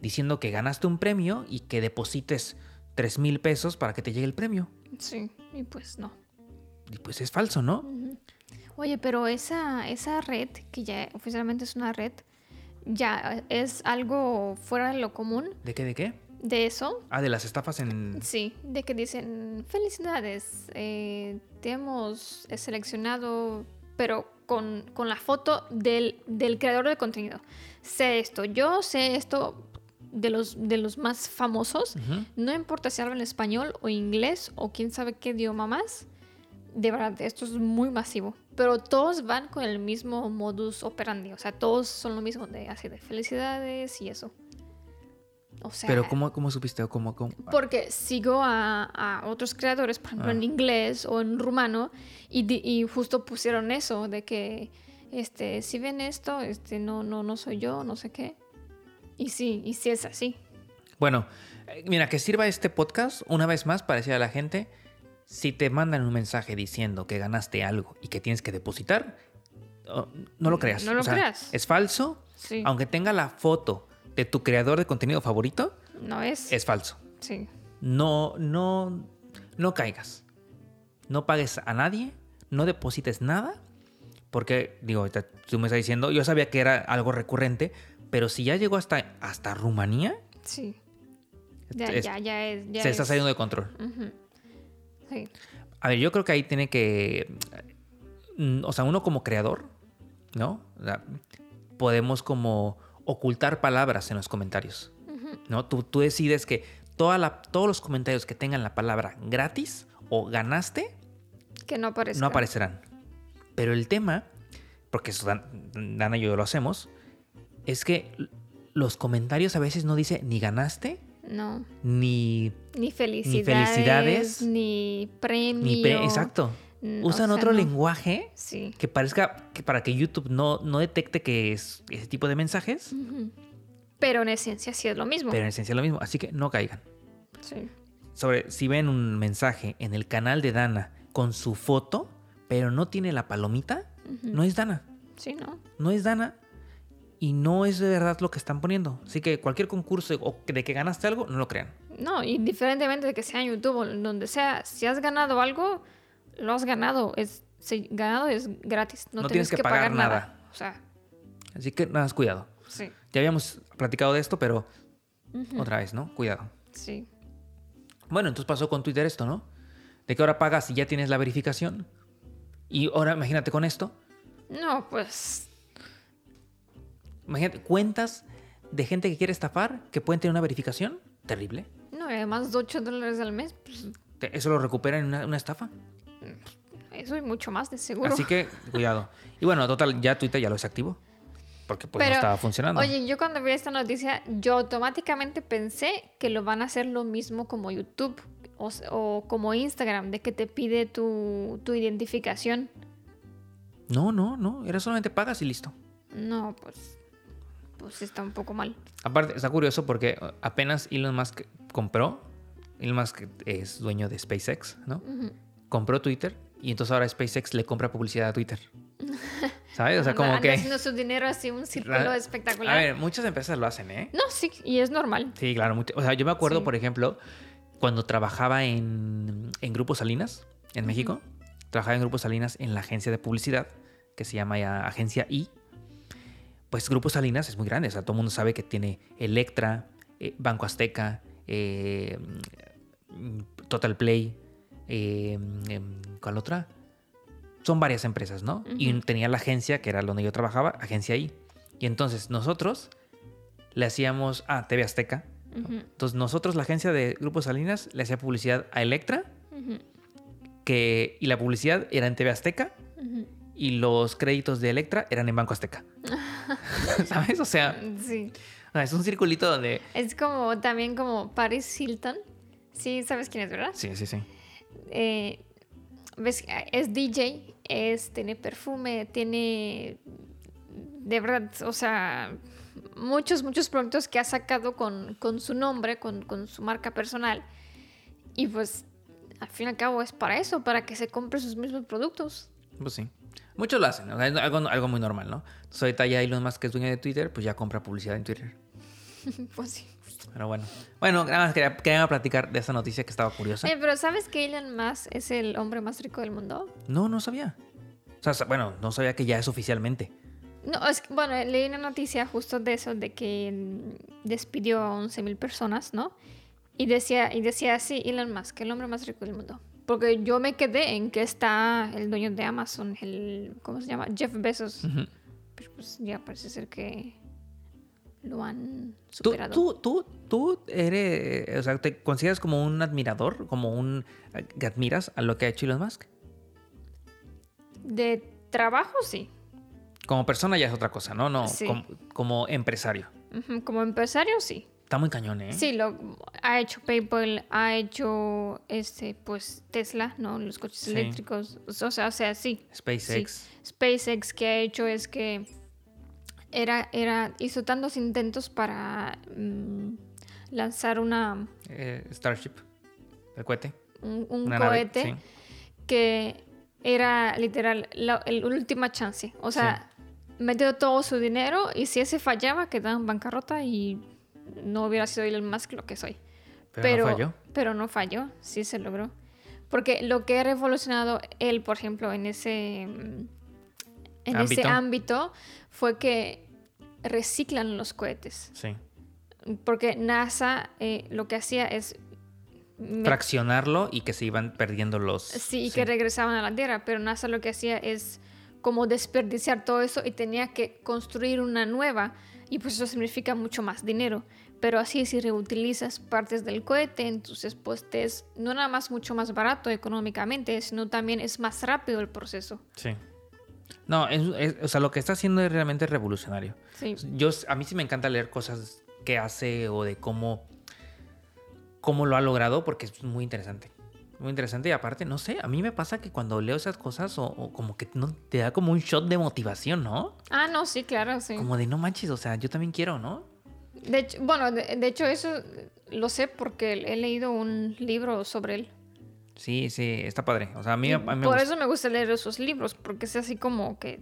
diciendo que ganaste un premio y que deposites 3 mil pesos para que te llegue el premio. Sí. Y pues no. Y pues es falso, ¿no? Oye, pero esa, esa red, que ya oficialmente es una red, ya es algo fuera de lo común ¿De qué? ¿De qué? De eso. Ah, de las estafas en... Sí, de que dicen, felicidades, eh, te hemos seleccionado, pero con, con la foto del, del creador de contenido. Sé esto, yo sé esto de los, de los más famosos, no importa si hablan español o inglés o quién sabe qué idioma más, de verdad, esto es muy masivo. Pero todos van con el mismo modus operandi, o sea, todos son lo mismo, de así de felicidades y eso. O sea, Pero ¿cómo, cómo supiste? o ¿Cómo, cómo? porque sigo a, a otros creadores, por ejemplo, Ah. en inglés o en rumano, y, y justo pusieron eso, de que, este, si ven esto, este, no, no, no soy yo, no sé qué. Y sí, y sí es así. Bueno, eh, mira, que sirva este podcast una vez más para decir a la gente, si te mandan un mensaje diciendo que ganaste algo y que tienes que depositar, no lo creas. No lo O sea, creas. Es falso, Sí, aunque tenga la foto de tu creador de contenido favorito, no es. es falso. Sí. No, no, no caigas. No pagues a nadie, no deposites nada, porque, digo, tú me estás diciendo, yo sabía que era algo recurrente, pero si ya llegó hasta, hasta Rumanía, Sí. Ya, es- ya, ya es. Ya se está es- saliendo de control. Sí. A ver, yo creo que ahí tiene que. mm, O sea, uno como creador, ¿no? O sea, podemos como ocultar palabras en los comentarios. ¿No? Tú, tú decides que toda la, todos los comentarios que tengan la palabra gratis o ganaste Que no aparezca. no aparecerán. Pero el tema, porque eso Dan- Dana y yo lo hacemos, es que los comentarios a veces no dice ni ganaste No. ni, Ni felicidades. felicidades, Ni premio. ni pre- exacto. Mm, o Usan sea, otro no. lenguaje Sí. que parezca que para que YouTube no, no detecte que es ese tipo de mensajes. Pero en esencia sí es lo mismo. pero en esencia es lo mismo. Así que no caigan. Sí. Sobre si ven un mensaje en el canal de Dana con su foto, pero no tiene la palomita, no es Dana. Sí, ¿no? No es Dana y no es de verdad lo que están poniendo. Así que cualquier concurso o de que ganaste algo, no lo crean. No, y diferentemente de que sea en YouTube o donde sea, si has ganado algo, lo has ganado. Es, si ganado es gratis. No, No tienes, que, pagar, nada. O sea, Así que nada más cuidado. sí. Ya habíamos platicado de esto, pero otra vez, ¿no? Cuidado. Sí. Bueno, entonces pasó con Twitter esto, ¿no? De que ahora pagas y ya tienes la verificación. Y ahora imagínate con esto. No, pues. Imagínate, cuentas de gente que quiere estafar que pueden tener una verificación. Terrible. No, y además de 8 dólares al mes, pues Eso lo recupera en una, una estafa. Eso y mucho más de seguro. Así que, cuidado. Y bueno, total, ya Twitter ya lo desactivó. Porque pues no estaba funcionando. Oye, yo cuando vi esta noticia, yo automáticamente pensé que lo van a hacer lo mismo como YouTube o, como Instagram, de que te pide tu, tu identificación. No, no, no. Era solamente pagas y listo. No, pues. Pues está un poco mal. Aparte, está curioso porque apenas Elon Musk compró. Elon Musk es dueño de SpaceX, ¿no? Ujú. Compró Twitter y entonces ahora SpaceX le compra publicidad a Twitter. ¿Sabes? O sea, como anda que. haciendo su dinero así, un círculo La- espectacular. A ver, muchas empresas lo hacen, ¿eh? No, sí, y es normal. Sí, claro. O sea, yo me acuerdo, Sí. por ejemplo, cuando trabajaba en, en Grupo Salinas, en México. Trabajaba en Grupo Salinas en la agencia de publicidad, que se llama ya Agencia I. Pues Grupo Salinas es muy grande. O sea, todo el mundo sabe que tiene Electra, eh, Banco Azteca, eh, mm, Total Play, eh, em, ¿cuál otra? Son varias empresas, ¿no? Y tenía la agencia, que era donde yo trabajaba, Agencia I. Y entonces nosotros le hacíamos a TV Azteca. Entonces nosotros, la agencia de Grupo Salinas, le hacía publicidad a Electra, que, y la publicidad era en TV Azteca, y los créditos de Electra eran en Banco Azteca. ¿Sabes? O sea, Sí. o sea, es un circulito donde... Es como también como Paris Hilton. Sí, sabes quién es, ¿verdad? Sí, sí, sí. Eh, ves, es DJ, es, tiene perfume, tiene de verdad, o sea, muchos, muchos productos que ha sacado con, con su nombre, con, con su marca personal. Y pues, al fin y al cabo es para eso, para que se compre sus mismos productos. Pues sí. Muchos lo hacen, o sea, es algo, algo muy normal, ¿no? Entonces ahorita ya Elon Musk, que es dueño de Twitter, pues ya compra publicidad en Twitter. pues sí. Pero bueno. Bueno, nada más quería, quería platicar de esa noticia que estaba curiosa. Oye, pero ¿sabes que Elon Musk es el hombre más rico del mundo? No, no sabía. O sea, bueno, no sabía que ya es oficialmente. No, es que, bueno, leí una noticia justo de eso, de que mm, despidió a 11.000 personas, ¿no? Y decía, y decía así, Elon Musk, el hombre más rico del mundo. Porque yo me quedé en que está el dueño de Amazon, el, ¿cómo se llama? Jeff Bezos. Ujú. Pero pues ya parece ser que lo han ¿Tú, superado. tú, tú, tú eres, o sea, te consideras como un admirador, como un que admiras a lo que ha hecho Elon Musk? De trabajo, sí. Como persona ya es otra cosa, ¿no? No, Sí. como, como empresario. Como empresario, sí. Está muy cañón, ¿eh? Sí, lo ha hecho PayPal, ha hecho este, pues Tesla, ¿no? Los coches Sí. eléctricos. O sea, o sea, sí. SpaceX. SpaceX que ha hecho es que era, era, hizo tantos intentos para mm, lanzar una, eh, Starship. El cohete. un, un Una nave, cohete sí. que era literal la el última chance. O sea, metió todo su dinero y si ese fallaba quedaba en bancarrota y no hubiera sido Elon Musk lo que soy. Pero, no falló. pero no falló, sí se logró. Porque lo que ha revolucionado él, por ejemplo, en ese, mm, en ese Ámbito. Fue que reciclan los cohetes. Sí. Porque NASA eh, lo que hacía es... Fraccionarlo y que se iban perdiendo los. Sí, y que regresaban a la Tierra, pero NASA lo que hacía es como desperdiciar todo eso y tenía que construir una nueva y pues eso significa mucho más dinero. Pero así si reutilizas partes del cohete, entonces pues te es no nada más mucho más barato económicamente, sino también es más rápido el proceso. Sí. No, es- es- o sea, lo que está haciendo es realmente revolucionario. Sí. Yo, a mí sí me encanta leer cosas que hace o de cómo, cómo lo ha logrado porque es muy interesante. Muy interesante y aparte, no sé, a mí me pasa que cuando leo esas cosas o, o como que no, te da como un shot de motivación, ¿no? Ah, no, sí, claro, sí. Como de no manches, o sea, yo también quiero, ¿no? De hecho, bueno, de, de hecho eso lo sé porque he leído un libro sobre él. Sí, sí, está padre. O sea, a mí, a mí me Por gusta. eso me gusta leer esos libros, porque es así como que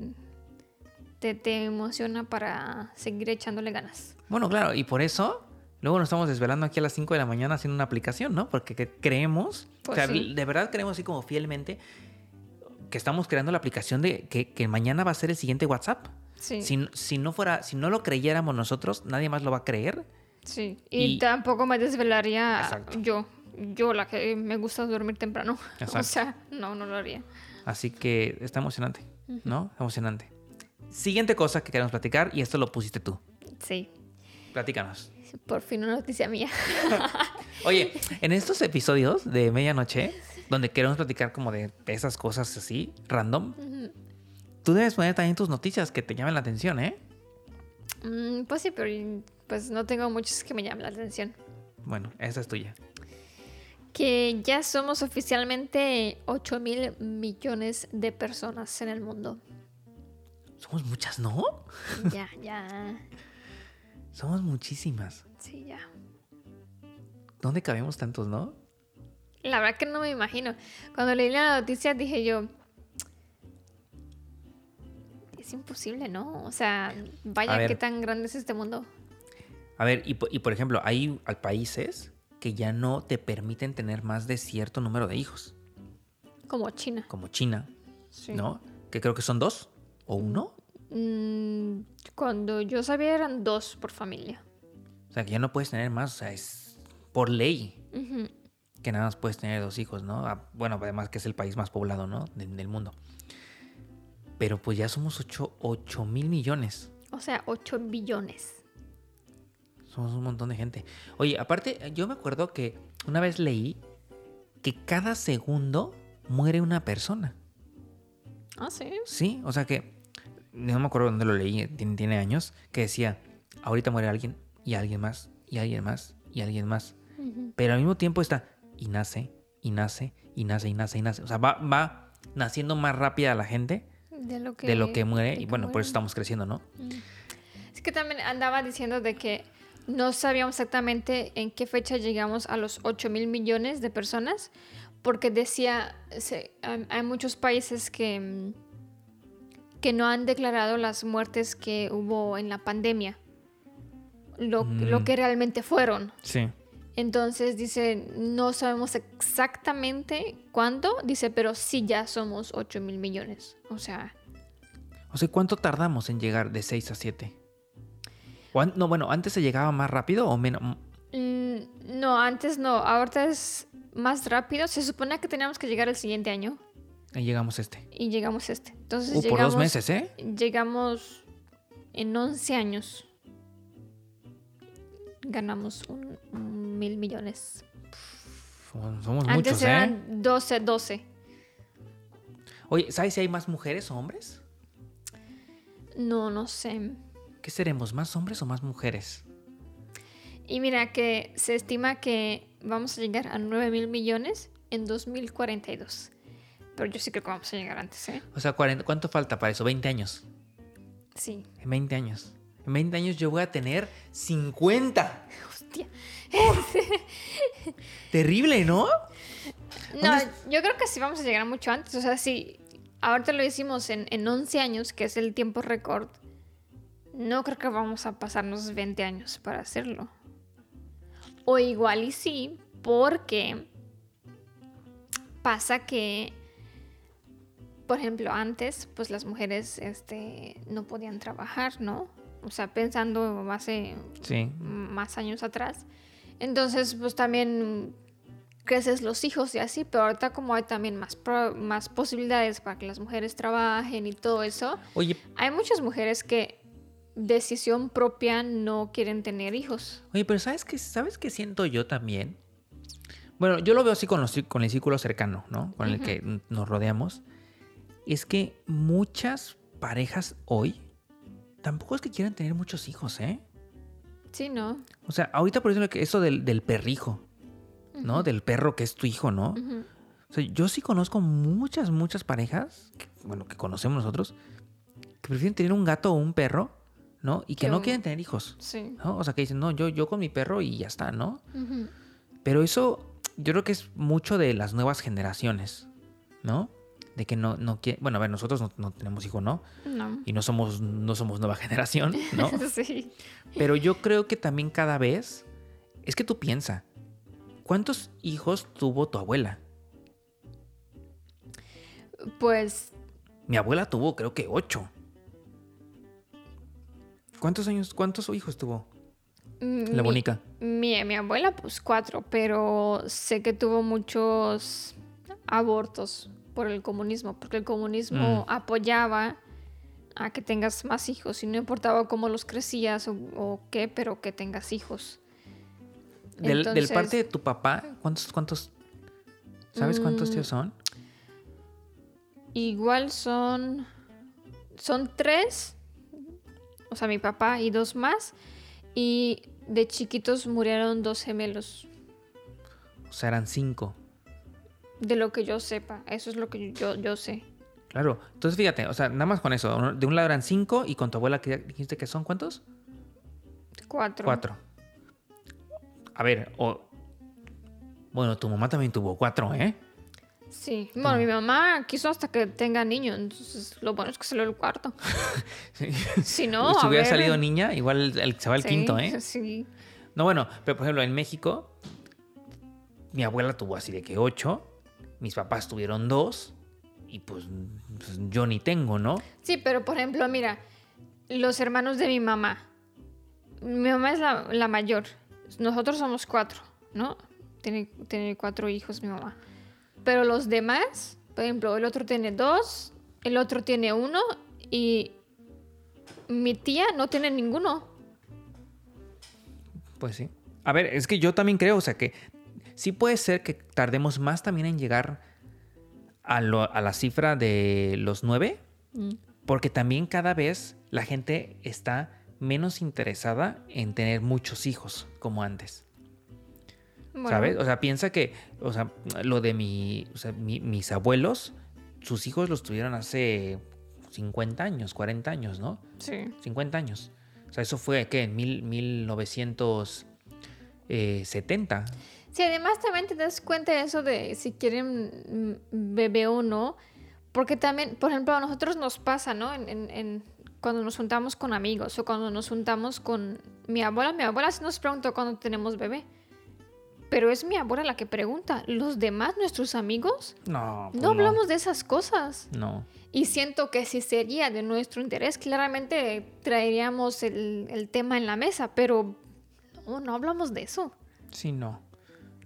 te, te emociona para seguir echándole ganas. Bueno, claro, y por eso luego nos estamos desvelando aquí a las 5 de la mañana haciendo una aplicación, ¿no? Porque que- creemos, Pues o sea, sí. de verdad creemos así como fielmente que estamos creando la aplicación de que, que mañana va a ser el siguiente WhatsApp. Sí, sí. Si, si no fuera, si no lo creyéramos nosotros, nadie más lo va a creer. Y, y- tampoco me desvelaría Exacto. yo yo la que me gusta dormir temprano. O Exacto. sea, no, no lo haría. Así que está emocionante, ¿no? Emocionante. Siguiente cosa que queremos platicar, y esto lo pusiste tú. Sí, Platícanos. por fin una noticia mía. Oye, en estos episodios de medianoche, donde queremos platicar como de esas cosas así, random, tú debes poner también tus noticias que te llamen la atención, ¿eh? Mm, pues sí, pero pues no tengo muchos que me llamen la atención. Bueno, esa es tuya. Que ya somos oficialmente 8 mil millones de personas en el mundo. Somos muchas, ¿no? Ya, ya. Somos muchísimas. Sí, ya. ¿Dónde cabemos tantos, no? La verdad que no me imagino. Cuando leí la noticia dije yo, es imposible, ¿no? O sea, vaya ver. qué tan grande es este mundo. A ver, y, po- y por ejemplo, hay países que ya no te permiten tener más de cierto número de hijos, Como China. como China, Sí. ¿no? Que creo que son dos o uno. Mm, cuando yo sabía eran dos por familia. O sea, que ya no puedes tener más, o sea, es por ley que nada más puedes tener dos hijos, ¿no? Ah, Bueno, además que es el país más poblado, ¿no? De- del mundo. Pero pues ya somos 8 mil millones. O sea, 8 billones. Somos un montón de gente. Oye, aparte, yo me acuerdo que una vez leí que cada segundo muere una persona. Ah, sí. Sí, o sea que no me acuerdo dónde lo leí, tiene, tiene años, que decía, ahorita muere alguien y alguien más y alguien más y alguien más. Pero al mismo tiempo está y nace y nace y nace y nace y nace. O sea, va, va naciendo más rápida la gente De lo que, de lo que muere de y que bueno, por eso estamos creciendo, ¿no? Es que también andaba diciendo de que no sabíamos exactamente en qué fecha llegamos a los 8 mil millones de personas, porque decía, se- hay muchos países que, mm, que no han declarado las muertes que hubo en la pandemia, lo, lo Mm. que realmente fueron. Sí. Entonces dice, no sabemos exactamente cuándo, dice, pero sí ya somos 8 mil millones. O sea, O sea, ¿cuánto tardamos en llegar de 6 a 7? No, bueno, ¿antes se llegaba más rápido o menos? Mm, no, antes no, ahorita es más rápido. Se supone que teníamos que llegar el siguiente año Ahí llegamos este. y llegamos este. Entonces Uh, por llegamos, dos meses, ¿eh? Llegamos en 11 años. Ganamos un, un mil millones. Somos somos Antes muchos, ¿eh? eran 12, 12. Oye, ¿sabes si hay más mujeres o hombres? No, no sé. ¿Qué seremos, más hombres o más mujeres? Y mira que se estima que vamos a llegar a 9 mil millones en 2042. Pero yo sí creo que vamos a llegar antes, ¿eh? O sea, 40 ¿cuánto falta para eso? 20 años. Sí. En 20 años. En 20 años yo voy a tener 50. Hostia. Terrible, ¿no? No, yo creo que sí vamos a llegar mucho antes. O sea, si ahorita lo hicimos en, en 11 años, que es el tiempo récord, no creo que vamos a pasarnos 20 años para hacerlo. O igual y sí, porque pasa que, por ejemplo, antes, pues las mujeres este, no podían trabajar, ¿no? O sea, pensando hace Sí. más años atrás. Entonces, pues también creces los hijos y así, pero ahorita como hay también más, pro- más posibilidades para que las mujeres trabajen y todo eso, Oye, hay muchas mujeres que decisión propia no quieren tener hijos. oye, pero ¿sabes qué, ¿sabes qué siento yo también? Bueno, yo lo veo así con, los, con el círculo cercano, ¿no? Con el que nos rodeamos. Es que muchas parejas hoy tampoco es que quieran tener muchos hijos, ¿eh? Sí, ¿no? O sea, ahorita por ejemplo eso del, del perrijo, ¿no? Del perro que es tu hijo, ¿no? O sea, yo sí conozco muchas, muchas parejas, que, bueno, que conocemos nosotros, que prefieren tener un gato o un perro, ¿no? Y que no quieren tener hijos, Sí. ¿no? O sea, que dicen, no, yo, yo con mi perro y ya está, ¿no? Pero eso yo creo que es mucho de las nuevas generaciones, ¿no? De que no, no quieren, bueno, a ver, nosotros no, no tenemos hijo, ¿no? No. Y no somos, no somos nueva generación, ¿no? sí. Pero yo creo que también cada vez, es que tú piensa, ¿cuántos hijos tuvo tu abuela? Pues Mi abuela tuvo creo que ocho. ¿Cuántos años, cuántos hijos tuvo? Mm, La mi- bonica. Mi, mi abuela, pues cuatro, pero sé que tuvo muchos abortos por el comunismo, porque el comunismo Mm. apoyaba a que tengas más hijos y no importaba cómo los crecías o, o qué, pero que tengas hijos. Del, del Entonces- parte de tu papá, ¿cuántos, cuántos, sabes cuántos Mm. tíos son? Igual son, son tres, o sea, mi papá y dos más, y de chiquitos murieron dos gemelos, O sea, eran cinco. de lo que yo sepa, eso es lo que yo, yo sé. Claro. Entonces, fíjate, o sea, nada más con eso. De un lado eran cinco y con tu abuela, ¿qué dijiste que son cuántos? Cuatro. Cuatro. A ver, o... Bueno, tu mamá también tuvo cuatro, ¿eh? Sí, bueno, mi mamá quiso hasta que tenga niño, entonces lo bueno es que salió el cuarto. Sí. Si no, si a hubiera ver, salido niña, igual el- se va el sí, quinto, ¿eh? Sí, No, bueno, pero por ejemplo, en México, mi abuela tuvo así de que ocho, mis papás tuvieron dos, y pues, pues, yo ni tengo, ¿no? sí, pero por ejemplo, mira, los hermanos de mi mamá. Mi mamá es la, la mayor, nosotros somos cuatro, ¿no? Tiene, tiene cuatro hijos mi mamá. Pero los demás, por ejemplo, el otro tiene dos, el otro tiene uno y mi tía no tiene ninguno. Pues sí. A ver, es que yo también creo, o sea, que sí puede ser que tardemos más también en llegar a, lo- a la cifra de los nueve, Mm. porque también cada vez la gente está menos interesada en tener muchos hijos como antes. Bueno, ¿Sabes? O sea, piensa que, o sea, lo de mi, o sea, mi- mis abuelos, sus hijos los tuvieron hace 50 años, 40 años, ¿no? Sí. 50 años. O sea, eso fue, ¿qué? En mil, 1970. Sí, además también te das cuenta de eso de si quieren bebé o no, porque también, por ejemplo, a nosotros nos pasa, ¿no? En, en- en- cuando nos juntamos con amigos o cuando nos juntamos con mi abuela, mi abuela sí nos preguntó cuando tenemos bebé, pero es mi abuela la que pregunta. Los demás, nuestros amigos, No, pues no hablamos de esas cosas. No. Y siento que si sería de nuestro interés, claramente traeríamos el, el tema en la mesa, pero no, no hablamos de eso. Sí, no.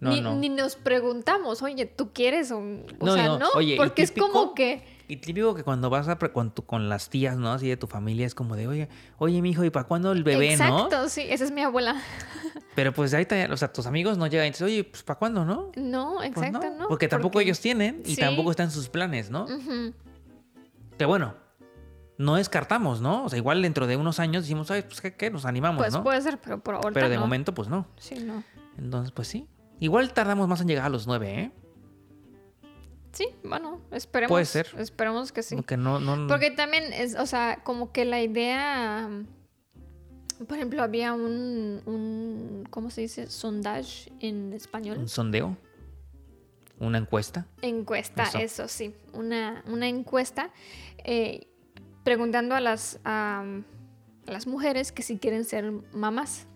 No, ni, no. ni nos preguntamos, oye, ¿tú quieres? O, o No, sea, no, no, oye, porque es como que... Y típico que cuando vas a con, tu- con las tías, ¿no? Así de tu familia, es como de, oye, oye, mi hijo, ¿y para cuándo el bebé, no? Exacto, sí, esa es mi abuela. Pero pues ahí, te- o sea, tus amigos no llegan y dicen, oye, pues ¿para cuándo, no? No, Pues, exacto, no, ¿no? Porque tampoco ellos tienen y Sí. tampoco están sus planes, ¿no? Ujú. Que bueno, no descartamos, ¿no? O sea, igual dentro de unos años decimos, ay, pues ¿qué? qué? Nos animamos, Pues ¿no? puede ser, pero por ahorita Pero de no. momento, pues no. Sí, no. Entonces, pues sí. Igual tardamos más en llegar a los nueve, ¿eh? Sí, bueno, esperemos. Puede ser. Esperemos que sí. Porque no, no, Porque también es, o sea, como que la idea... Por ejemplo, había un, un ¿cómo se dice? Sondage en español. un sondeo, una encuesta. Encuesta, Eso. eso, sí. Una, una encuesta eh, preguntando a las, a, a las mujeres que si quieren ser mamás.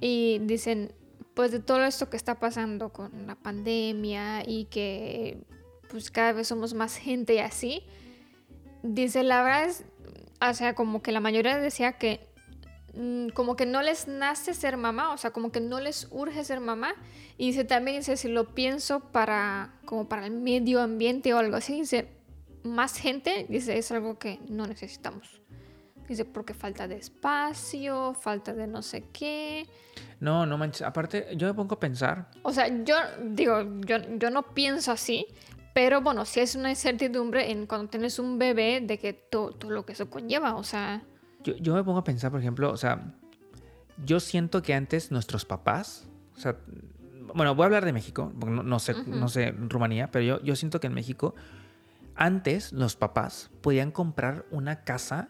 Y dicen, pues de todo esto que está pasando con la pandemia y que pues cada vez somos más gente y así, dice, la verdad es, o sea, como que la mayoría decía que mm, como que no les nace ser mamá, o sea, como que no les urge ser mamá. Y dice también, dice, si lo pienso para, como para el medio ambiente o algo así, dice, más gente, dice, es algo que no necesitamos. Dice, porque falta de espacio, falta de no sé qué. No, no manches. Aparte, yo me pongo a pensar. O sea, yo digo, yo, yo no pienso así, pero bueno, sí es una incertidumbre en cuando tienes un bebé de que todo, todo lo que eso conlleva, o sea, Yo, yo me pongo a pensar, por ejemplo, o sea, yo siento que antes nuestros papás, o sea, bueno, voy a hablar de México, porque no, no sé, no sé Rumanía, pero yo, yo siento que en México, antes los papás podían comprar una casa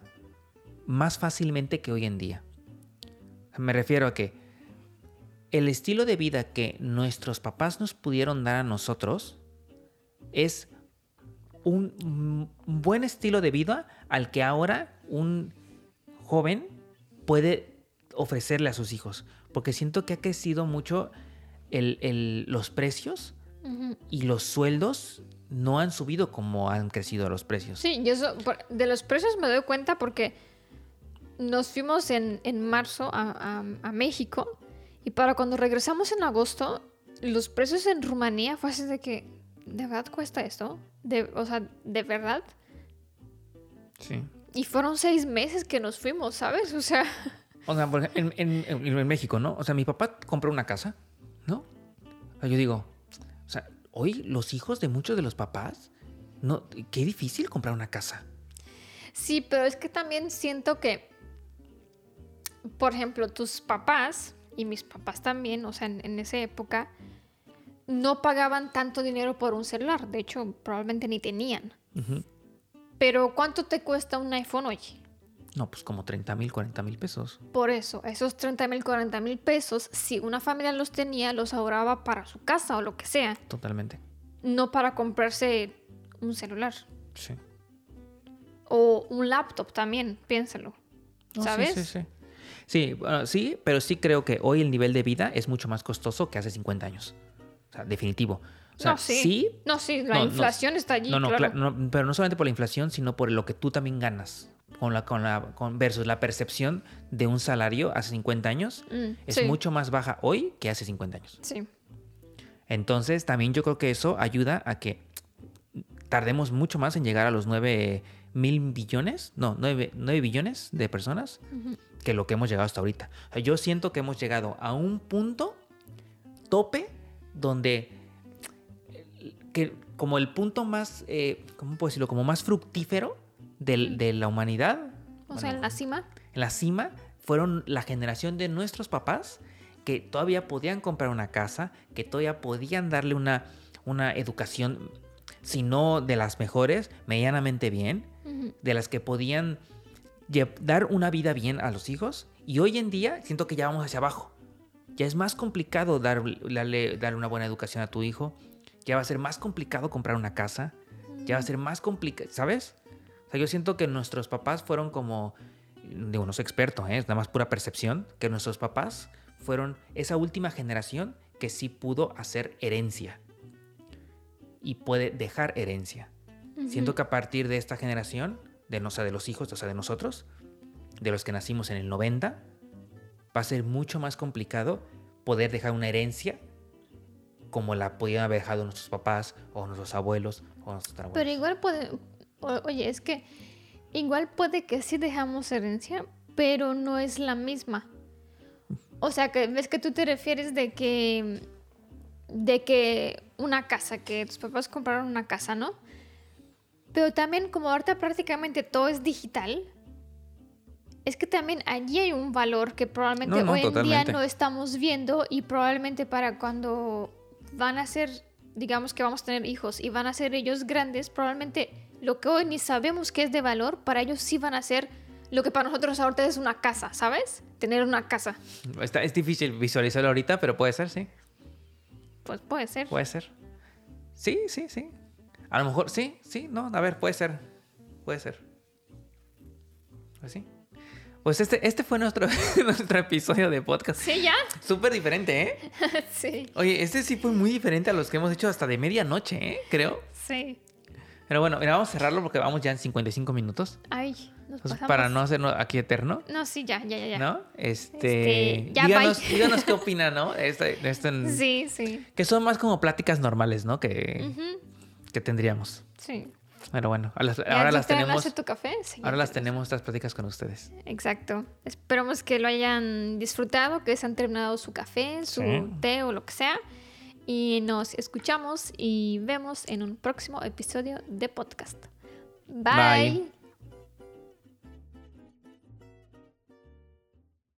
más fácilmente que hoy en día. Me refiero a que el estilo de vida que nuestros papás nos pudieron dar a nosotros es un buen estilo de vida al que ahora un joven puede ofrecerle a sus hijos. Porque siento que ha crecido mucho el- el- los precios y los sueldos no han subido como han crecido los precios. Sí, y eso, por- de los precios me doy cuenta porque nos fuimos en, en marzo a, a- a México y para cuando regresamos en agosto, los precios en Rumanía fue así de que, ¿de verdad cuesta esto? De, o sea, ¿de verdad? Sí. Y fueron seis meses que nos fuimos, ¿sabes? O sea, O sea, en, en- en- México, ¿no? O sea, mi papá compró una casa, ¿no? Sea, yo digo, o sea, hoy los hijos de muchos de los papás, no, qué difícil comprar una casa. sí, pero es que también siento que, por ejemplo, tus papás y mis papás también, o sea, en, en esa época, no pagaban tanto dinero por un celular. De hecho, probablemente ni tenían. Pero ¿cuánto te cuesta un iPhone hoy? No, pues como 30 mil, 40 mil pesos. Por eso, esos 30 mil, 40 mil pesos, si una familia los tenía, los ahorraba para su casa o lo que sea, Totalmente. no para comprarse un celular Sí. o un laptop también, piénsalo. Sí, ¿Sabes? Sí, sí. Sí, bueno, sí, pero sí creo que hoy el nivel de vida es mucho más costoso que hace 50 años. O sea, definitivo. O sea, no, sí. sí. No, sí, la No, no, inflación está allí, no, no, claro. no, pero no solamente por la inflación, sino por lo que tú también ganas. Con la, con la, con, versus la percepción de un salario hace 50 años Mm, es sí, mucho más baja hoy que hace 50 años. Sí, Entonces, también yo creo que eso ayuda a que tardemos mucho más en llegar a los 9 mil billones, no, 9, 9 billones de personas que lo que hemos llegado hasta ahorita. O sea, yo siento que hemos llegado a un punto tope donde que como el punto más, eh, ¿cómo puedo decirlo? Como más fructífero de la humanidad, o sea, en la cima. en la cima, fueron la generación de nuestros papás que todavía podían comprar una casa, que todavía podían darle una, una educación, si no de las mejores, medianamente bien, de las que podían dar una vida bien a los hijos. Y hoy en día siento que ya vamos hacia abajo. Ya es más complicado dar, darle, darle una buena educación a tu hijo. Ya va a ser más complicado comprar una casa. Ya va a ser más complicado, ¿sabes? O sea, yo siento que nuestros papás fueron como, digo, no soy experto, ¿eh? es nada más pura percepción, que nuestros papás fueron esa última generación que sí pudo hacer herencia. Y puede dejar herencia. Siento que a partir de esta generación, de, no, o sea, de los hijos, o sea, de nosotros, de los que nacimos en el 90, va a ser mucho más complicado poder dejar una herencia como la podían haber dejado nuestros papás o nuestros abuelos o nuestros abuelos. Pero igual puede, o- oye, es que igual puede que sí dejamos herencia, pero no es la misma. O sea, que ves que tú te refieres de que de que una casa, que tus papás compraron una casa, ¿no? Pero también como ahorita prácticamente todo es digital, es que también allí hay un valor que probablemente No, no, hoy en día no estamos viendo y probablemente para cuando van a ser, digamos que vamos a tener hijos y van a ser ellos grandes, probablemente lo que hoy ni sabemos que es de valor, para ellos sí van a ser lo que para nosotros ahorita es una casa, ¿sabes? Tener una casa. Está- es difícil visualizarlo ahorita, pero puede ser, sí. Pues puede ser. Puede ser. Sí, sí, sí. A lo mejor, sí, sí, no, a ver, puede ser. Puede ser. Pues sí. Pues este, este fue nuestro, nuestro episodio de podcast. Sí, ya. Súper diferente, ¿eh? sí, Oye, este sí fue muy diferente a los que hemos hecho hasta de medianoche, ¿eh? Creo. sí. Pero bueno, mira, vamos a cerrarlo porque vamos ya en 55 minutos. Ay, nos Pues pasamos. para no hacerlo aquí eterno, No, sí, ya, ya, ya. ya. ¿no? Este. Este, ya, díganos, bye. díganos qué opinan, ¿no? Este, en- Sí, sí. Que son más como pláticas normales, ¿no? Que, que tendríamos. Sí. Pero bueno, a las- ¿Ya ahora las te tenemos. tu café? Sí, Ahora las te- tenemos estas pláticas con ustedes. Exacto. Esperamos que lo hayan disfrutado, que se han terminado su café, su Sí. té o lo que sea. Y nos escuchamos y vemos en un próximo episodio de podcast. Bye. Bye.